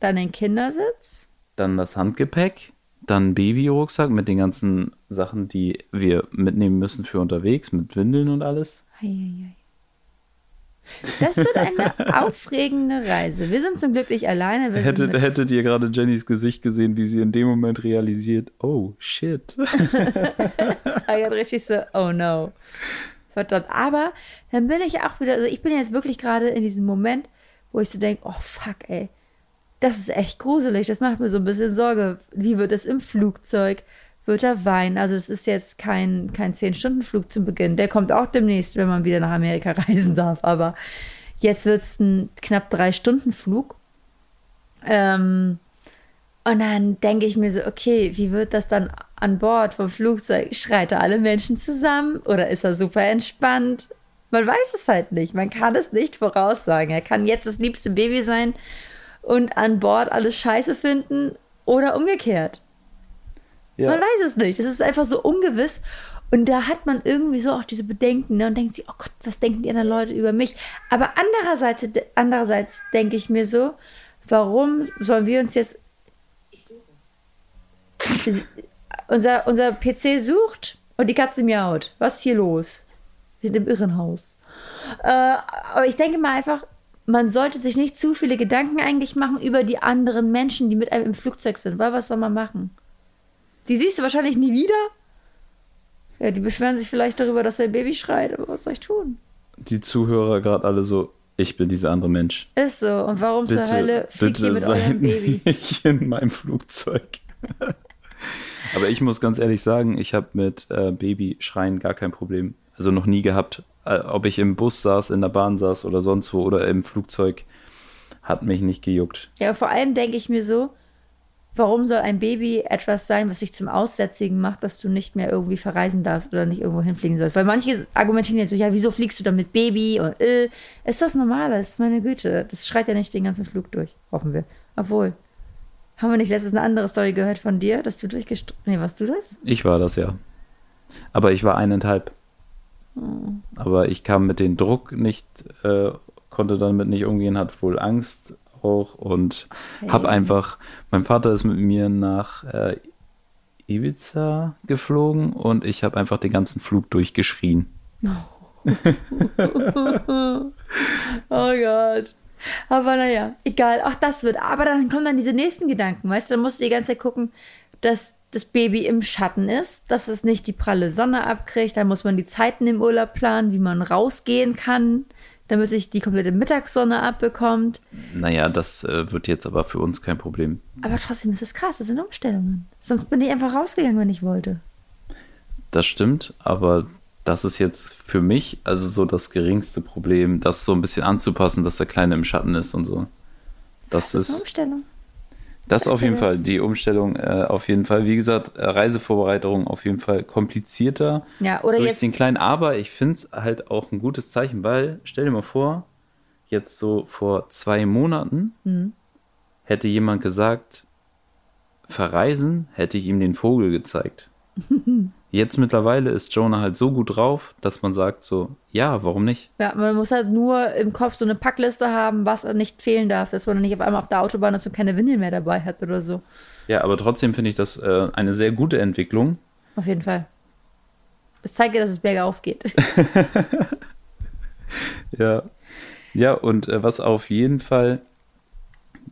Dann den Kindersitz. dann das Handgepäck, dann Babyrucksack mit den ganzen Sachen, die wir mitnehmen müssen für unterwegs, mit Windeln und alles. Eieiei. Das wird eine aufregende Reise. Wir sind zum Glück nicht alleine. Hättet, hättet ihr gerade Jennys Gesicht gesehen, wie sie in dem Moment realisiert, oh shit. Das war ja richtig so, oh no. Verdammt. Aber dann bin ich auch wieder, also ich bin jetzt wirklich gerade in diesem Moment, wo ich so denke, oh fuck, ey. Das ist echt gruselig. Das macht mir so ein bisschen Sorge. Wie wird es im Flugzeug? Wird er weinen? Also es ist jetzt kein, kein 10-Stunden-Flug zum Beginn. Der kommt auch demnächst, wenn man wieder nach Amerika reisen darf. Aber jetzt wird es ein knapp 3-Stunden-Flug. Ähm, und dann denke ich mir so, okay, wie wird das dann an Bord vom Flugzeug? Schreit er alle Menschen zusammen oder ist er super entspannt? Man weiß es halt nicht. Man kann es nicht voraussagen. Er kann jetzt das liebste Baby sein und an Bord alles scheiße finden oder umgekehrt. Ja. Man weiß es nicht. Es ist einfach so ungewiss. Und da hat man irgendwie so auch diese Bedenken ne? und denkt sich, oh Gott, was denken die anderen Leute über mich? Aber andererseits, andererseits denke ich mir so, warum sollen wir uns jetzt. Ich suche. unser, unser PC sucht und die Katze miaut. Was ist hier los? Wir sind im Irrenhaus. Äh, aber ich denke mal einfach, man sollte sich nicht zu viele Gedanken eigentlich machen über die anderen Menschen, die mit einem im Flugzeug sind. Weil was soll man machen? Die siehst du wahrscheinlich nie wieder. Ja, die beschweren sich vielleicht darüber, dass der Baby schreit, aber was soll ich tun? Die Zuhörer gerade alle so, ich bin dieser andere Mensch. Ist so. Und warum zur Hölle fliegt ihr mit eurem Baby? Nicht in meinem Flugzeug. aber ich muss ganz ehrlich sagen, ich habe mit äh, Babyschreien gar kein Problem. Also noch nie gehabt. Äh, ob ich im Bus saß, in der Bahn saß oder sonst wo oder im Flugzeug, hat mich nicht gejuckt. Ja, vor allem denke ich mir so, Warum soll ein Baby etwas sein, was sich zum Aussätzigen macht, dass du nicht mehr irgendwie verreisen darfst oder nicht irgendwo hinfliegen sollst? Weil manche argumentieren jetzt so, ja, wieso fliegst du dann mit Baby? Und, äh, ist das Normales? Meine Güte, das schreit ja nicht den ganzen Flug durch, hoffen wir. Obwohl, haben wir nicht letztens eine andere Story gehört von dir, dass du durchgestritten... Nee, warst du das? Ich war das, ja. Aber ich war eineinhalb. Oh. Aber ich kam mit dem Druck nicht, äh, konnte damit nicht umgehen, hat wohl Angst auch und hey. habe einfach, mein Vater ist mit mir nach äh, Ibiza geflogen und ich habe einfach den ganzen Flug durchgeschrien. Oh. oh Gott. Aber naja, egal, auch das wird. Aber dann kommen dann diese nächsten Gedanken, weißt du, dann musst du die ganze Zeit gucken, dass das Baby im Schatten ist, dass es nicht die pralle Sonne abkriegt. Dann muss man die Zeiten im Urlaub planen, wie man rausgehen kann damit sich die komplette Mittagssonne abbekommt. Naja, das äh, wird jetzt aber für uns kein Problem. Aber trotzdem ist es krass, das sind Umstellungen. Sonst bin ich einfach rausgegangen, wenn ich wollte. Das stimmt, aber das ist jetzt für mich also so das geringste Problem, das so ein bisschen anzupassen, dass der Kleine im Schatten ist und so. Das, das ist eine Umstellung. Das auf jeden Fall, die Umstellung äh, auf jeden Fall. Wie gesagt, äh, Reisevorbereitung auf jeden Fall komplizierter ja, oder durch jetzt den Kleinen. Aber ich finde es halt auch ein gutes Zeichen, weil stell dir mal vor, jetzt so vor zwei Monaten mhm. hätte jemand gesagt, verreisen, hätte ich ihm den Vogel gezeigt. Jetzt mittlerweile ist Jonah halt so gut drauf, dass man sagt so, ja, warum nicht? Ja, man muss halt nur im Kopf so eine Packliste haben, was nicht fehlen darf, dass man nicht auf einmal auf der Autobahn ist und keine Windel mehr dabei hat oder so. Ja, aber trotzdem finde ich das äh, eine sehr gute Entwicklung. Auf jeden Fall. Das zeigt ja, dass es bergauf geht. ja. Ja, und äh, was auf jeden Fall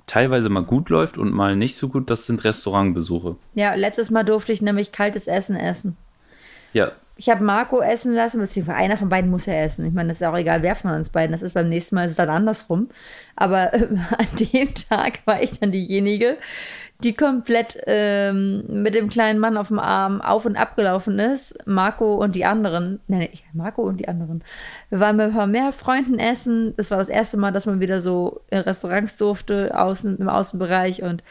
teilweise mal gut läuft und mal nicht so gut, das sind Restaurantbesuche. Ja, letztes Mal durfte ich nämlich kaltes Essen essen. Ja. Ich habe Marco essen lassen, beziehungsweise einer von beiden muss er essen. Ich meine, das ist auch egal, wer von uns beiden. Das ist beim nächsten Mal ist dann andersrum. Aber äh, an dem Tag war ich dann diejenige, die komplett ähm, mit dem kleinen Mann auf dem Arm auf und ab gelaufen ist. Marco und die anderen, nein, Marco und die anderen. Wir waren mit ein paar mehr Freunden essen. Das war das erste Mal, dass man wieder so in Restaurants durfte, außen, im Außenbereich. Und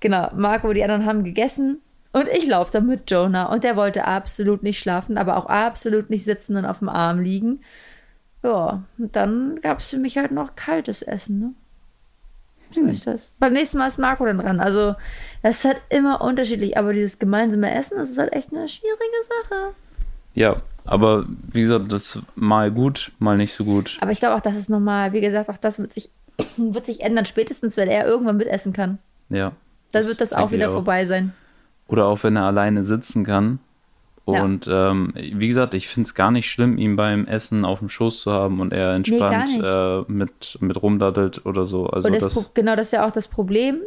genau, Marco und die anderen haben gegessen. Und ich laufe dann mit Jonah und der wollte absolut nicht schlafen, aber auch absolut nicht sitzen und auf dem Arm liegen. Ja, und dann gab es für mich halt noch kaltes Essen, ne? So hm. ist das. Beim nächsten Mal ist Marco dann dran. Also, das ist halt immer unterschiedlich, aber dieses gemeinsame Essen, das ist halt echt eine schwierige Sache. Ja, aber wie gesagt, das mal gut, mal nicht so gut. Aber ich glaube auch, das ist nochmal, wie gesagt, auch das wird sich, wird sich ändern, spätestens wenn er irgendwann mitessen kann. Ja. Dann wird das auch wieder auch. vorbei sein. Oder auch wenn er alleine sitzen kann. Und ja. ähm, wie gesagt, ich finde es gar nicht schlimm, ihn beim Essen auf dem Schoß zu haben und er entspannt nee, äh, mit, mit rumdaddelt oder so. Also das das genau, das ist ja auch das Problem.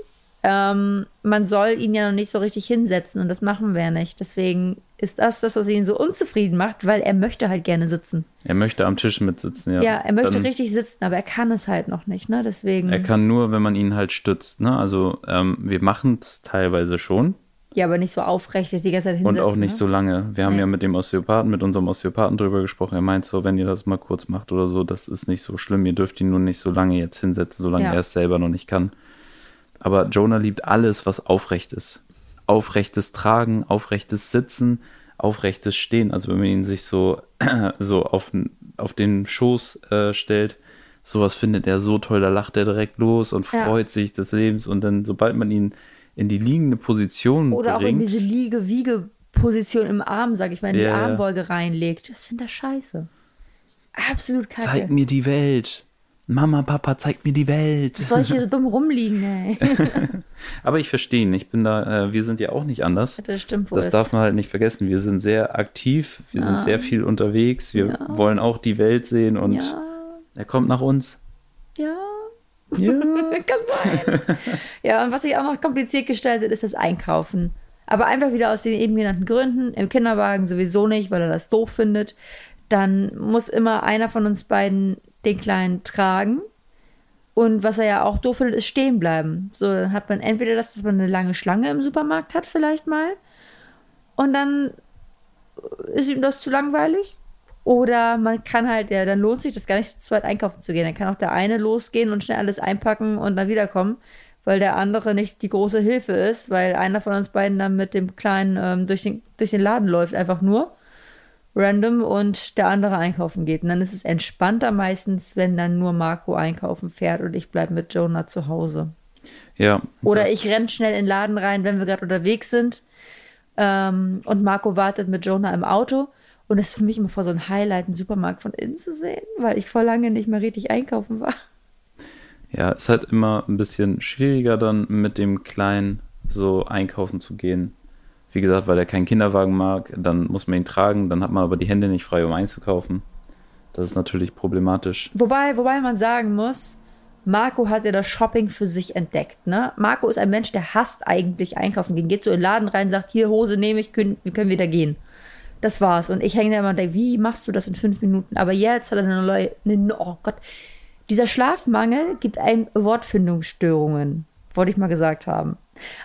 Ähm, man soll ihn ja noch nicht so richtig hinsetzen und das machen wir ja nicht. Deswegen ist das das, was ihn so unzufrieden macht, weil er möchte halt gerne sitzen. Er möchte am Tisch mitsitzen, ja. Ja, er möchte Dann, richtig sitzen, aber er kann es halt noch nicht, ne? Deswegen. Er kann nur, wenn man ihn halt stützt, ne? Also ähm, wir machen es teilweise schon. Ja, aber nicht so aufrecht, die ganze Zeit hinsetzen. Und auch nicht ne? so lange. Wir haben ja mit dem Osteopathen, mit unserem Osteopathen drüber gesprochen. Er meint so, wenn ihr das mal kurz macht oder so, das ist nicht so schlimm. Ihr dürft ihn nur nicht so lange jetzt hinsetzen, solange ja. er es selber noch nicht kann. Aber Jonah liebt alles, was aufrecht ist. Aufrechtes Tragen, aufrechtes Sitzen, aufrechtes Stehen. Also wenn man ihn sich so, so auf, auf den Schoß äh, stellt, sowas findet er so toll, da lacht er direkt los und Ja. freut sich des Lebens. Und dann, sobald man ihn in die liegende Position Oder auch in bringt, diese Liege-Wiege-Position im Arm, sag ich mal, in die Ja, ja. Armbeuge reinlegt. Das finde ich scheiße. Absolut kacke. zeig mir die Welt. Mama, Papa, zeig mir die Welt. Was soll ich hier so dumm rumliegen, ey? Aber ich verstehe ihn. Ich bin da, äh, wir sind ja auch nicht anders. Das stimmt wohl. Das darf man halt nicht vergessen. Wir sind sehr aktiv, wir Ja. sind sehr viel unterwegs, wir Ja. wollen auch die Welt sehen und Ja. er kommt nach uns. Ja. Ja. Kann sein. ja, und was sich auch noch kompliziert gestaltet, ist das Einkaufen. Aber einfach wieder aus den eben genannten Gründen. Im Kinderwagen sowieso nicht, weil er das doof findet. Dann muss immer einer von uns beiden den Kleinen tragen. Und was er ja auch doof findet, ist stehen bleiben. So, hat man entweder das, dass man eine lange Schlange im Supermarkt hat, vielleicht mal. Und dann ist ihm das zu langweilig. Oder man kann halt, ja, dann lohnt sich das gar nicht zu zweit einkaufen zu gehen. Dann kann auch der eine losgehen und schnell alles einpacken und dann wiederkommen, weil der andere nicht die große Hilfe ist, weil einer von uns beiden dann mit dem Kleinen ähm, durch, den, durch den Laden läuft, einfach nur random und der andere einkaufen geht. Und dann ist es entspannter meistens, wenn dann nur Marco einkaufen fährt und ich bleibe mit Jonah zu Hause. Ja. Oder ich renne schnell in den Laden rein, wenn wir gerade unterwegs sind. Ähm, und Marco wartet mit Jonah im Auto. Und das ist für mich immer voll so ein Highlight, einen Supermarkt von innen zu sehen, weil ich vor lange nicht mehr richtig einkaufen war. Ja, ist halt immer ein bisschen schwieriger dann mit dem Kleinen so einkaufen zu gehen. Wie gesagt, weil er keinen Kinderwagen mag, dann muss man ihn tragen, dann hat man aber die Hände nicht frei, um einzukaufen. Das ist natürlich problematisch. Wobei, wobei man sagen muss, Marco hat ja das Shopping für sich entdeckt. Ne? Marco ist ein Mensch, der hasst eigentlich einkaufen gehen. Geht so in den Laden rein, sagt, hier Hose nehme ich, können, wir können wieder gehen. Das war's. Und ich hänge da immer und denke, wie machst du das in fünf Minuten? Aber jetzt hat er eine neue, eine, oh Gott, dieser Schlafmangel gibt einem Wortfindungsstörungen. Wollte ich mal gesagt haben.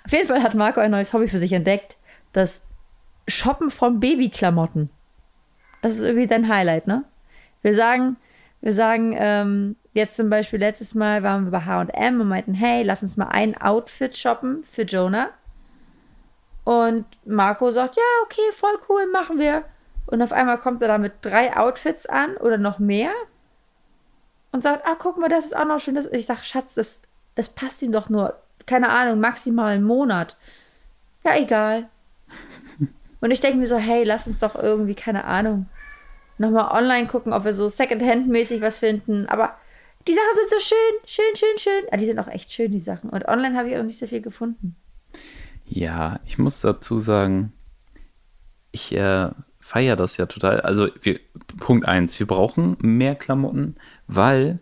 Auf jeden Fall hat Marco ein neues Hobby für sich entdeckt. Das Shoppen von Babyklamotten. Das ist irgendwie dein Highlight, ne? Wir sagen, wir sagen, ähm, jetzt zum Beispiel letztes Mal waren wir bei H&M und meinten, hey, lass uns mal ein Outfit shoppen für Jonah. Und Marco sagt, ja, okay, voll cool, machen wir. Und auf einmal kommt er da mit drei Outfits an oder noch mehr und sagt, ah, guck mal, das ist auch noch schön. Das, ich sag, Schatz, das, das passt ihm doch nur, keine Ahnung, maximal einen Monat. Ja, egal. Und ich denke mir so, hey, lass uns doch irgendwie, keine Ahnung, nochmal online gucken, ob wir so Secondhand-mäßig was finden. Aber die Sachen sind so schön, schön, schön, schön. Ah, die sind auch echt schön, die Sachen. Und online habe ich auch nicht so viel gefunden. Ja, ich muss dazu sagen, ich äh, feiere das ja total. Also, wir, Punkt eins, wir brauchen mehr Klamotten, weil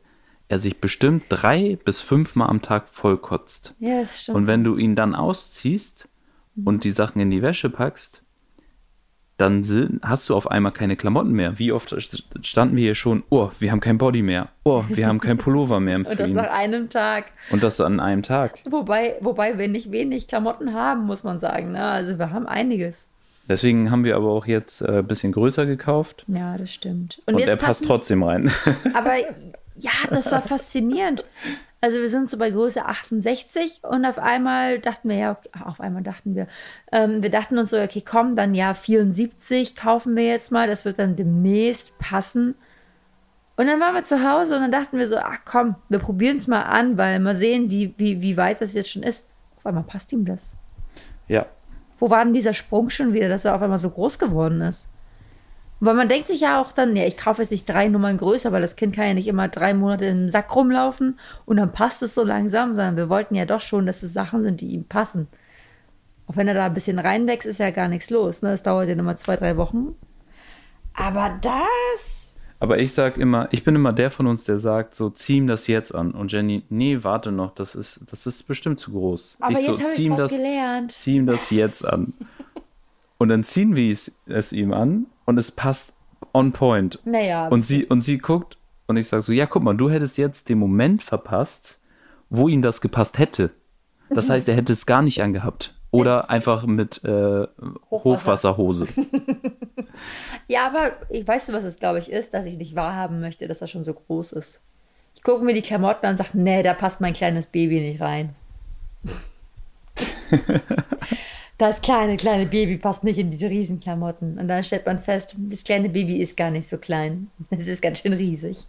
er sich bestimmt drei bis fünfmal am Tag vollkotzt. Ja, das stimmt. Und wenn du ihn dann ausziehst und die Sachen in die Wäsche packst, dann sind, hast du auf einmal keine Klamotten mehr. Wie oft standen wir hier schon, oh, wir haben kein Body mehr. Oh, wir haben kein Pullover mehr im Und das nach einem Tag. Und das an einem Tag. Wobei, wobei wir nicht wenig Klamotten haben, muss man sagen. Ne? Also wir haben einiges. Deswegen haben wir aber auch jetzt äh, ein bisschen größer gekauft. Ja, das stimmt. Und, jetzt er passt trotzdem rein. Aber ja, das war faszinierend. Also wir sind so bei Größe 68 und auf einmal dachten wir, ja, okay, auf einmal dachten wir, ähm, wir dachten uns so, okay, komm, dann ja 74 kaufen wir jetzt mal, das wird dann demnächst passen. Und dann waren wir zu Hause und dann dachten wir so, ach komm, wir probieren es mal an, weil mal sehen, wie, wie, wie weit das jetzt schon ist. Auf einmal passt ihm das. ja. Wo war denn dieser Sprung schon wieder, dass er auf einmal so groß geworden ist? Weil man denkt sich ja auch dann, ja, ich kaufe jetzt nicht drei Nummern größer, weil das Kind kann ja nicht immer drei Monate im Sack rumlaufen und dann passt es so langsam, sondern wir wollten ja doch schon, dass es Sachen sind, die ihm passen. Auch wenn er da ein bisschen reinwächst, ist ja gar nichts los. Ne? Das dauert ja nochmal zwei, drei Wochen. Aber das. Aber ich sag immer, ich bin immer der von uns, der sagt, so zieh ihm das jetzt an. Und Jenny, nee, warte noch, das ist, das ist bestimmt zu groß. Aber ich so, jetzt habe zieh ich was das, gelernt. zieh ihm das jetzt an. Und dann ziehen wir es, es ihm an und es passt on point. Naja. Und sie, und sie guckt und ich sage so, ja, guck mal, du hättest jetzt den Moment verpasst, wo ihm das gepasst hätte. Das heißt, er hätte es gar nicht angehabt. Oder einfach mit äh, Hochwasserhose. Ja, aber ich weißt du, was es, glaube ich, ist, dass ich nicht wahrhaben möchte, dass er schon so groß ist. Ich gucke mir die Klamotten an und sage, nee, da passt mein kleines Baby nicht rein. das kleine, kleine Baby passt nicht in diese Riesenklamotten. Und dann stellt man fest, das kleine Baby ist gar nicht so klein. Es ist ganz schön riesig.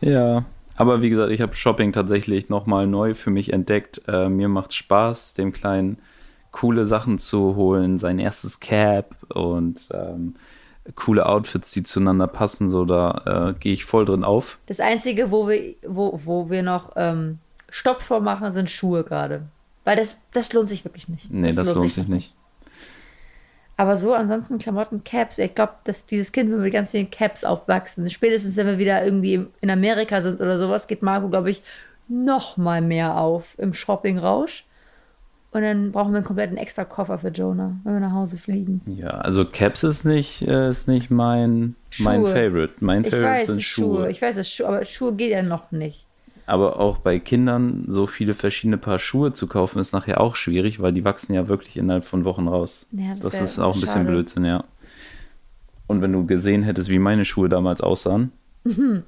Ja, aber wie gesagt, ich habe Shopping tatsächlich nochmal neu für mich entdeckt. Äh, mir macht Spaß, dem Kleinen coole Sachen zu holen, sein erstes Cap und ähm, coole Outfits, die zueinander passen. So, da äh, gehe ich voll drin auf. Das Einzige, wo wir, wo, wo wir noch ähm, Stopp vormachen, sind Schuhe gerade. Weil das, das lohnt sich wirklich nicht. Nee, das, das lohnt, sich nicht. Aber so, ansonsten Klamotten, Caps. Ich glaube, dass dieses Kind wird mit ganz vielen Caps aufwachsen. Spätestens, wenn wir wieder irgendwie in Amerika sind oder sowas, geht Marco, glaube ich, noch mal mehr auf im Shopping-Rausch. Und dann brauchen wir einen kompletten extra Koffer für Jonah, wenn wir nach Hause fliegen. Ja, also Caps ist nicht, äh, ist nicht mein, mein Favorite. Mein ich Favorite weiß, sind Schuhe. Schuhe. Ich weiß, es Schuhe, aber Schuhe geht ja noch nicht. Aber auch bei Kindern so viele verschiedene Paar Schuhe zu kaufen, ist nachher auch schwierig, weil die wachsen ja wirklich innerhalb von Wochen raus. Ja, das das ist auch ein bisschen schade. Blödsinn, ja. Und wenn du gesehen hättest, wie meine Schuhe damals aussahen, Mhm.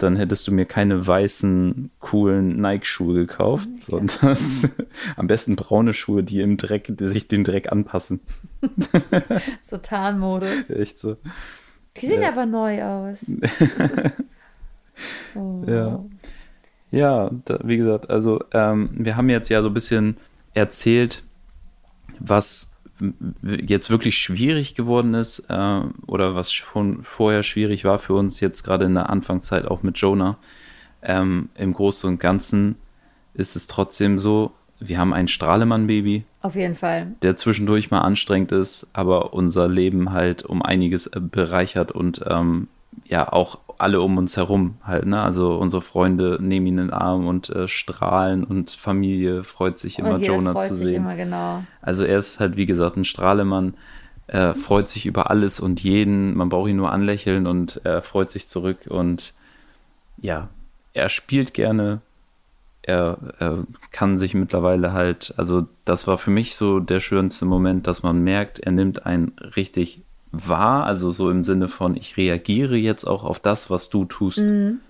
dann hättest du mir keine weißen, coolen Nike-Schuhe gekauft, sondern am besten braune Schuhe, die im Dreck, die sich dem Dreck anpassen. So Tarnmodus. Echt so. Die sehen Ja. aber neu aus. oh. Ja. Ja, da, wie gesagt, also ähm, wir haben jetzt ja so ein bisschen erzählt, was jetzt wirklich schwierig geworden ist äh, oder was schon vorher schwierig war für uns jetzt gerade in der Anfangszeit auch mit Jonah. Ähm, Im Großen und Ganzen ist es trotzdem so, wir haben ein Strahlemann-Baby, Auf jeden Fall. der zwischendurch mal anstrengend ist, aber unser Leben halt um einiges bereichert und ähm, ja auch alle um uns herum halt, ne? Also unsere Freunde nehmen ihn in den Arm und äh, strahlen und Familie freut sich immer, Jonah freut zu sich sehen. immer, genau. Also er ist halt, wie gesagt, ein Strahlemann, äh, freut sich über alles und jeden, man braucht ihn nur anlächeln und er freut sich zurück und ja, er spielt gerne, er, er kann sich mittlerweile halt, also das war für mich so der schönste Moment, dass man merkt, er nimmt einen richtig wahr, also so im Sinne von, ich reagiere jetzt auch auf das, was du tust. Mhm.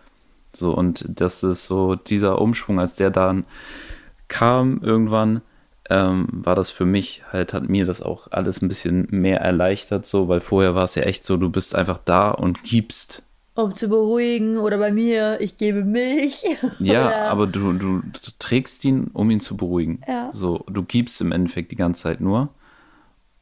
So, und das ist so dieser Umschwung, als der dann kam irgendwann, ähm, war das für mich halt, hat mir das auch alles ein bisschen mehr erleichtert, so, weil vorher war es ja echt so, du bist einfach da und gibst. Um zu beruhigen oder bei mir, ich gebe Milch. Ja, aber du, du, du trägst ihn, um ihn zu beruhigen. Ja. So, du gibst im Endeffekt die ganze Zeit nur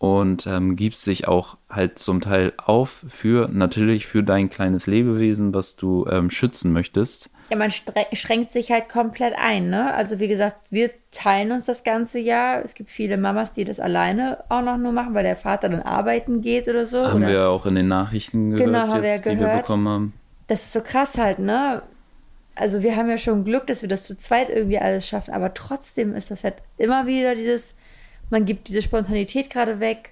und ähm, gibst dich auch halt zum Teil auf für natürlich für dein kleines Lebewesen, was du ähm, schützen möchtest. Ja, man schränkt sich halt komplett ein, ne? Also wie gesagt, wir teilen uns das ganze Jahr. Es gibt viele Mamas, die das alleine auch noch nur machen, weil der Vater dann arbeiten geht oder so. Haben oder wir ja auch in den Nachrichten gehört, Genau, haben wir jetzt, ja die wir gehört. bekommen haben. das ist so krass halt, ne? Also wir haben ja schon Glück, dass wir das zu zweit irgendwie alles schaffen, aber trotzdem ist das halt immer wieder dieses, man gibt diese Spontanität gerade weg.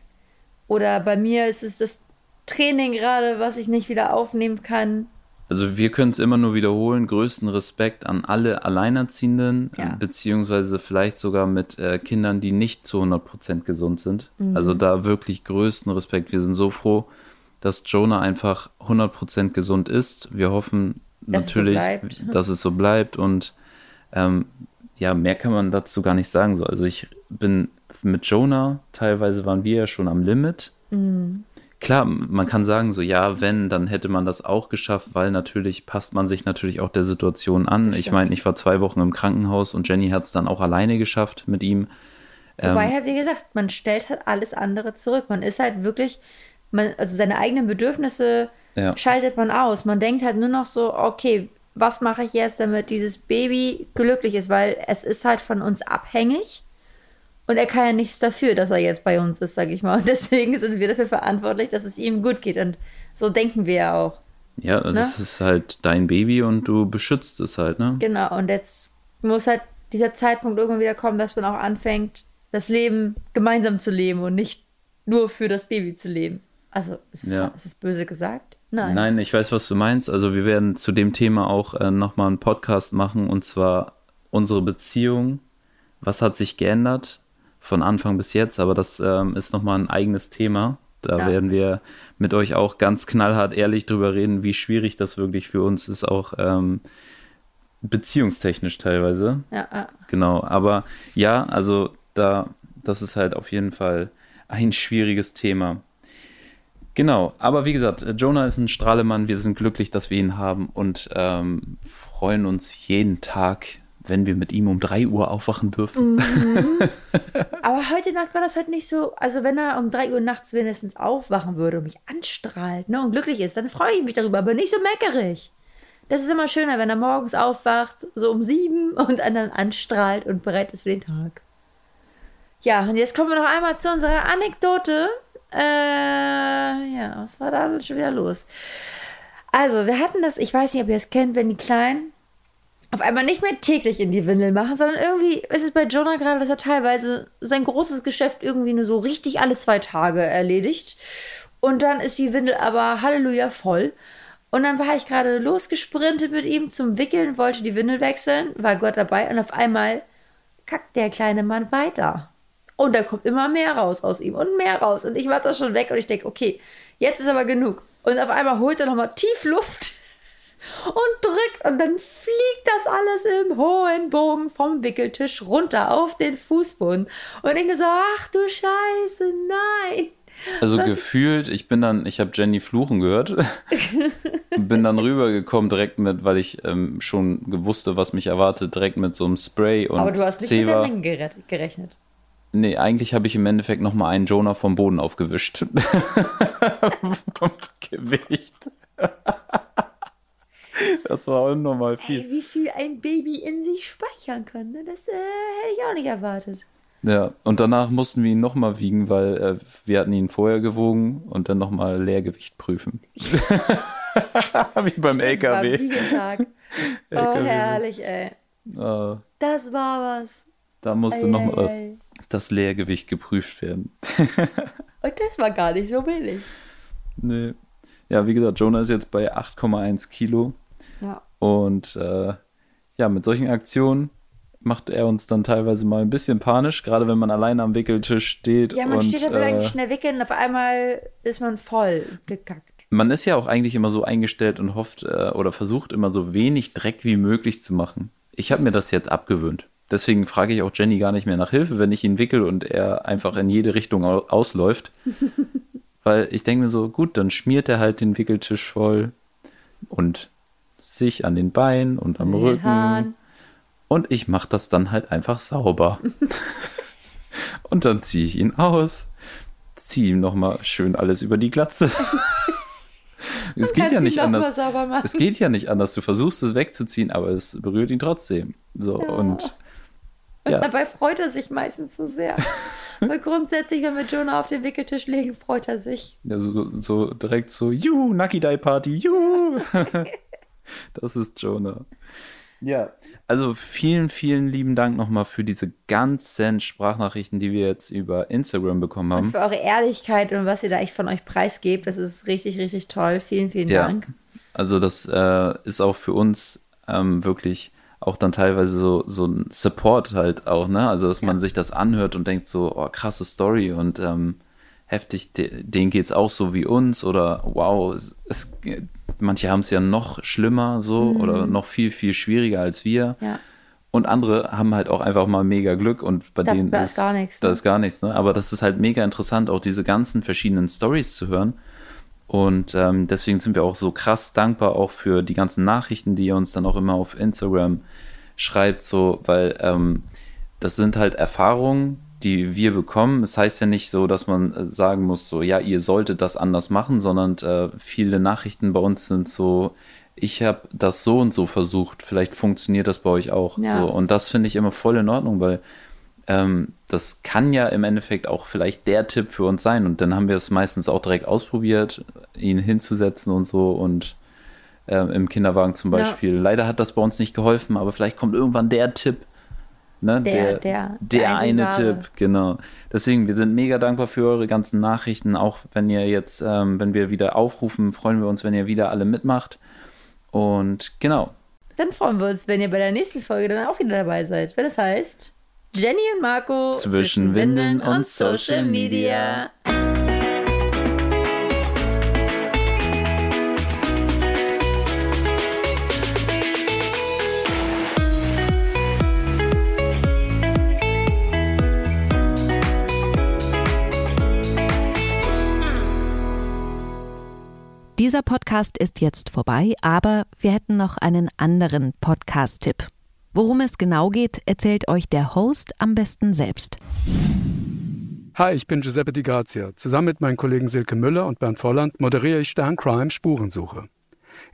Oder bei mir ist es das Training gerade, was ich nicht wieder aufnehmen kann. Also wir können es immer nur wiederholen. Größten Respekt an alle Alleinerziehenden, Ja. äh, beziehungsweise vielleicht sogar mit äh, Kindern, die nicht zu 100% gesund sind. Mhm. Also da wirklich größten Respekt. Wir sind so froh, dass Jonah einfach 100% gesund ist. Wir hoffen Dass es so natürlich, dass es so bleibt. Und ähm, ja, mehr kann man dazu gar nicht sagen. So. Also ich bin mit Jonah, teilweise waren wir ja schon am Limit. Mhm. Klar, man kann sagen, so ja, wenn, dann hätte man das auch geschafft, weil natürlich passt man sich natürlich auch der Situation an. Ich meine, ich war zwei Wochen im Krankenhaus und Jenny hat es dann auch alleine geschafft mit ihm. Wobei halt, wie gesagt, man stellt halt alles andere zurück. Man ist halt wirklich, man, also seine eigenen Bedürfnisse Ja. schaltet man aus. Man denkt halt nur noch so, okay, was mache ich jetzt, damit dieses Baby glücklich ist, weil es ist halt von uns abhängig. Und er kann ja nichts dafür, dass er jetzt bei uns ist, sag ich mal. Und deswegen sind wir dafür verantwortlich, dass es ihm gut geht. Und so denken wir ja auch. ja, also ne? es ist halt dein Baby und du beschützt es halt, ne? Genau, und jetzt muss halt dieser Zeitpunkt irgendwann wieder kommen, dass man auch anfängt, das Leben gemeinsam zu leben und nicht nur für das Baby zu leben. Also, ist es, Ja. ist es böse gesagt? Nein. Nein, ich weiß, was du meinst. Also wir werden zu dem Thema auch äh, nochmal einen Podcast machen und zwar unsere Beziehung. Was hat sich geändert von Anfang bis jetzt? Aber das ähm, ist nochmal ein eigenes Thema. Da Ja. werden wir mit euch auch ganz knallhart ehrlich drüber reden, wie schwierig das wirklich für uns ist, auch ähm, beziehungstechnisch teilweise. Ja, ja. Genau, aber ja, also da, Das ist halt auf jeden Fall ein schwieriges Thema. Genau, aber wie gesagt, Jonah ist ein Strahlemann. Wir sind glücklich, dass wir ihn haben und ähm, freuen uns jeden Tag, wenn wir mit ihm um 3 Uhr aufwachen dürfen. Mhm. Aber heute Nacht war das halt nicht so. Also, wenn er um 3 Uhr nachts wenigstens aufwachen würde und mich anstrahlt ne, und glücklich ist, dann freue ich mich darüber, aber nicht so meckerig. Das ist immer schöner, wenn er morgens aufwacht, so um 7 und dann anstrahlt und bereit ist für den Tag. Ja, und jetzt kommen wir noch einmal zu unserer Anekdote. Äh, ja, was war da schon wieder los? Also, wir hatten das, ich weiß nicht, ob ihr es kennt, wenn die Kleinen auf einmal nicht mehr täglich in die Windel machen, sondern irgendwie ist es bei Jonah gerade, dass er teilweise sein großes Geschäft irgendwie nur so richtig alle zwei Tage erledigt. Und dann ist die Windel aber Halleluja voll. Und dann war ich gerade losgesprintet mit ihm zum Wickeln, wollte die Windel wechseln, war Gott dabei und auf einmal kackt der kleine Mann weiter. Und da kommt immer mehr raus aus ihm und mehr raus. Und ich mach das schon weg und ich denke, okay, jetzt ist aber genug. Und auf einmal holt er nochmal tief Luft und drückt und dann fliegt das alles im hohen Bogen vom Wickeltisch runter auf den Fußboden. Und ich so, ach du Scheiße, nein. Also Was- gefühlt, ich bin dann, ich habe Jenny fluchen gehört, bin dann rübergekommen direkt mit, weil ich ähm, schon gewusste, was mich erwartet, direkt mit so einem Spray und Aber du hast nicht mit der. Menge gerechnet. Nee, eigentlich habe ich im Endeffekt nochmal einen Jonah vom Boden aufgewischt. vom Gewicht. Das war unnormal viel. Ey, wie viel ein Baby in sich speichern kann, ne? das äh, hätte ich auch nicht erwartet. Ja, und danach mussten wir ihn nochmal wiegen, weil äh, wir hatten ihn vorher gewogen und dann nochmal Leergewicht prüfen. Wie beim War LKW. Oh, LKW. herrlich, ey. Äh, Das war was. da musste nochmal das, das Leergewicht geprüft werden. Und das war gar nicht so billig. Nee. Ja, wie gesagt, Jonah ist jetzt bei 8,1 Kilo. Und äh, ja, mit solchen Aktionen macht er uns dann teilweise mal ein bisschen panisch, gerade wenn man alleine am Wickeltisch steht. Ja, man und, steht da will äh, eigentlich schnell wickeln und auf einmal ist man voll gekackt. man ist ja auch eigentlich immer so eingestellt und hofft äh, oder versucht immer so wenig Dreck wie möglich zu machen. Ich habe mir das jetzt abgewöhnt. Deswegen frage ich auch Jenny gar nicht mehr nach Hilfe, wenn ich ihn wickel und er einfach in jede Richtung au ausläuft. Weil ich denke mir so, gut, dann schmiert er halt den Wickeltisch voll und sich an den Beinen und am Rücken. Und ich mache das dann halt einfach sauber. und dann ziehe ich ihn aus, ziehe ihm nochmal schön alles über die Glatze. es geht ja nicht anders. Es geht ja nicht anders. Du versuchst es wegzuziehen, aber es berührt ihn trotzdem. So und Und ja, dabei freut er sich meistens so sehr. Weil grundsätzlich, wenn wir Jonah auf den Wickeltisch legen, freut er sich. ja so, so direkt so, juhu, Nucky Die Party, juhu. Das ist Jonah. Ja, also vielen, vielen lieben Dank nochmal für diese ganzen Sprachnachrichten, die wir jetzt über Instagram bekommen Und haben. für eure Ehrlichkeit und was ihr da echt von euch preisgebt, das ist richtig, richtig toll. Vielen, vielen Ja. Dank. Also das äh, ist auch für uns ähm, wirklich auch dann teilweise so, so ein Support halt auch, ne? Also dass man sich das anhört und denkt so, oh, krasse Story und ähm, heftig, de denen geht's auch so wie uns oder wow, es, es, manche haben es ja noch schlimmer so Mhm. oder noch viel, viel schwieriger als wir. Ja. Und andere haben halt auch einfach mal mega Glück und bei Da- denen da ist gar nichts, Da ne? ist gar nichts, ne? Aber das ist halt mega interessant, auch diese ganzen verschiedenen Stories zu hören. Und ähm, deswegen sind wir auch so krass dankbar auch für die ganzen Nachrichten, die ihr uns dann auch immer auf Instagram schreibt, so, weil ähm, das sind halt Erfahrungen, die wir bekommen. Es heißt ja nicht so, dass man äh, sagen muss, so, ja, ihr solltet das anders machen, sondern äh, viele Nachrichten bei uns sind so, ich habe das so und so versucht, vielleicht funktioniert das bei euch auch. Ja. So. Und das finde ich immer voll in Ordnung, weil ähm, das kann ja im Endeffekt auch vielleicht der Tipp für uns sein. Und dann haben wir es meistens auch direkt ausprobiert, ihn hinzusetzen und so und ähm, im Kinderwagen zum Ja. Beispiel. Leider hat das bei uns nicht geholfen, aber vielleicht kommt irgendwann der Tipp. Ne? Der- der- der, der eine. Tipp, genau. Deswegen, wir sind mega dankbar für eure ganzen Nachrichten. Auch wenn ihr jetzt, ähm, wenn wir wieder aufrufen, freuen wir uns, wenn ihr wieder alle mitmacht. Und genau, Dann freuen wir uns, wenn ihr bei der nächsten Folge dann auch wieder dabei seid. Wenn es heißt Jenny und Marco Zwischen Windeln und Social Media. Dieser Podcast ist jetzt vorbei, aber wir hätten noch einen anderen Podcast-Tipp. Worum es genau geht, erzählt euch der Host am besten selbst. Hi, ich bin Giuseppe Di Grazia. Zusammen mit meinen Kollegen Silke Müller und Bernd Volland moderiere ich Stern Crime Spurensuche.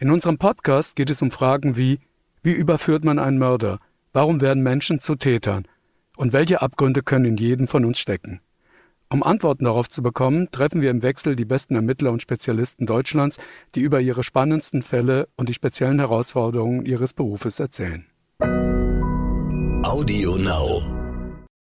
In unserem Podcast geht es um Fragen wie wie überführt man einen Mörder? Warum werden Menschen zu Tätern? Und welche Abgründe können in jedem von uns stecken? Um Antworten darauf zu bekommen, treffen wir im Wechsel die besten Ermittler und Spezialisten Deutschlands, die über ihre spannendsten Fälle und die speziellen Herausforderungen ihres Berufes erzählen. Audio Now.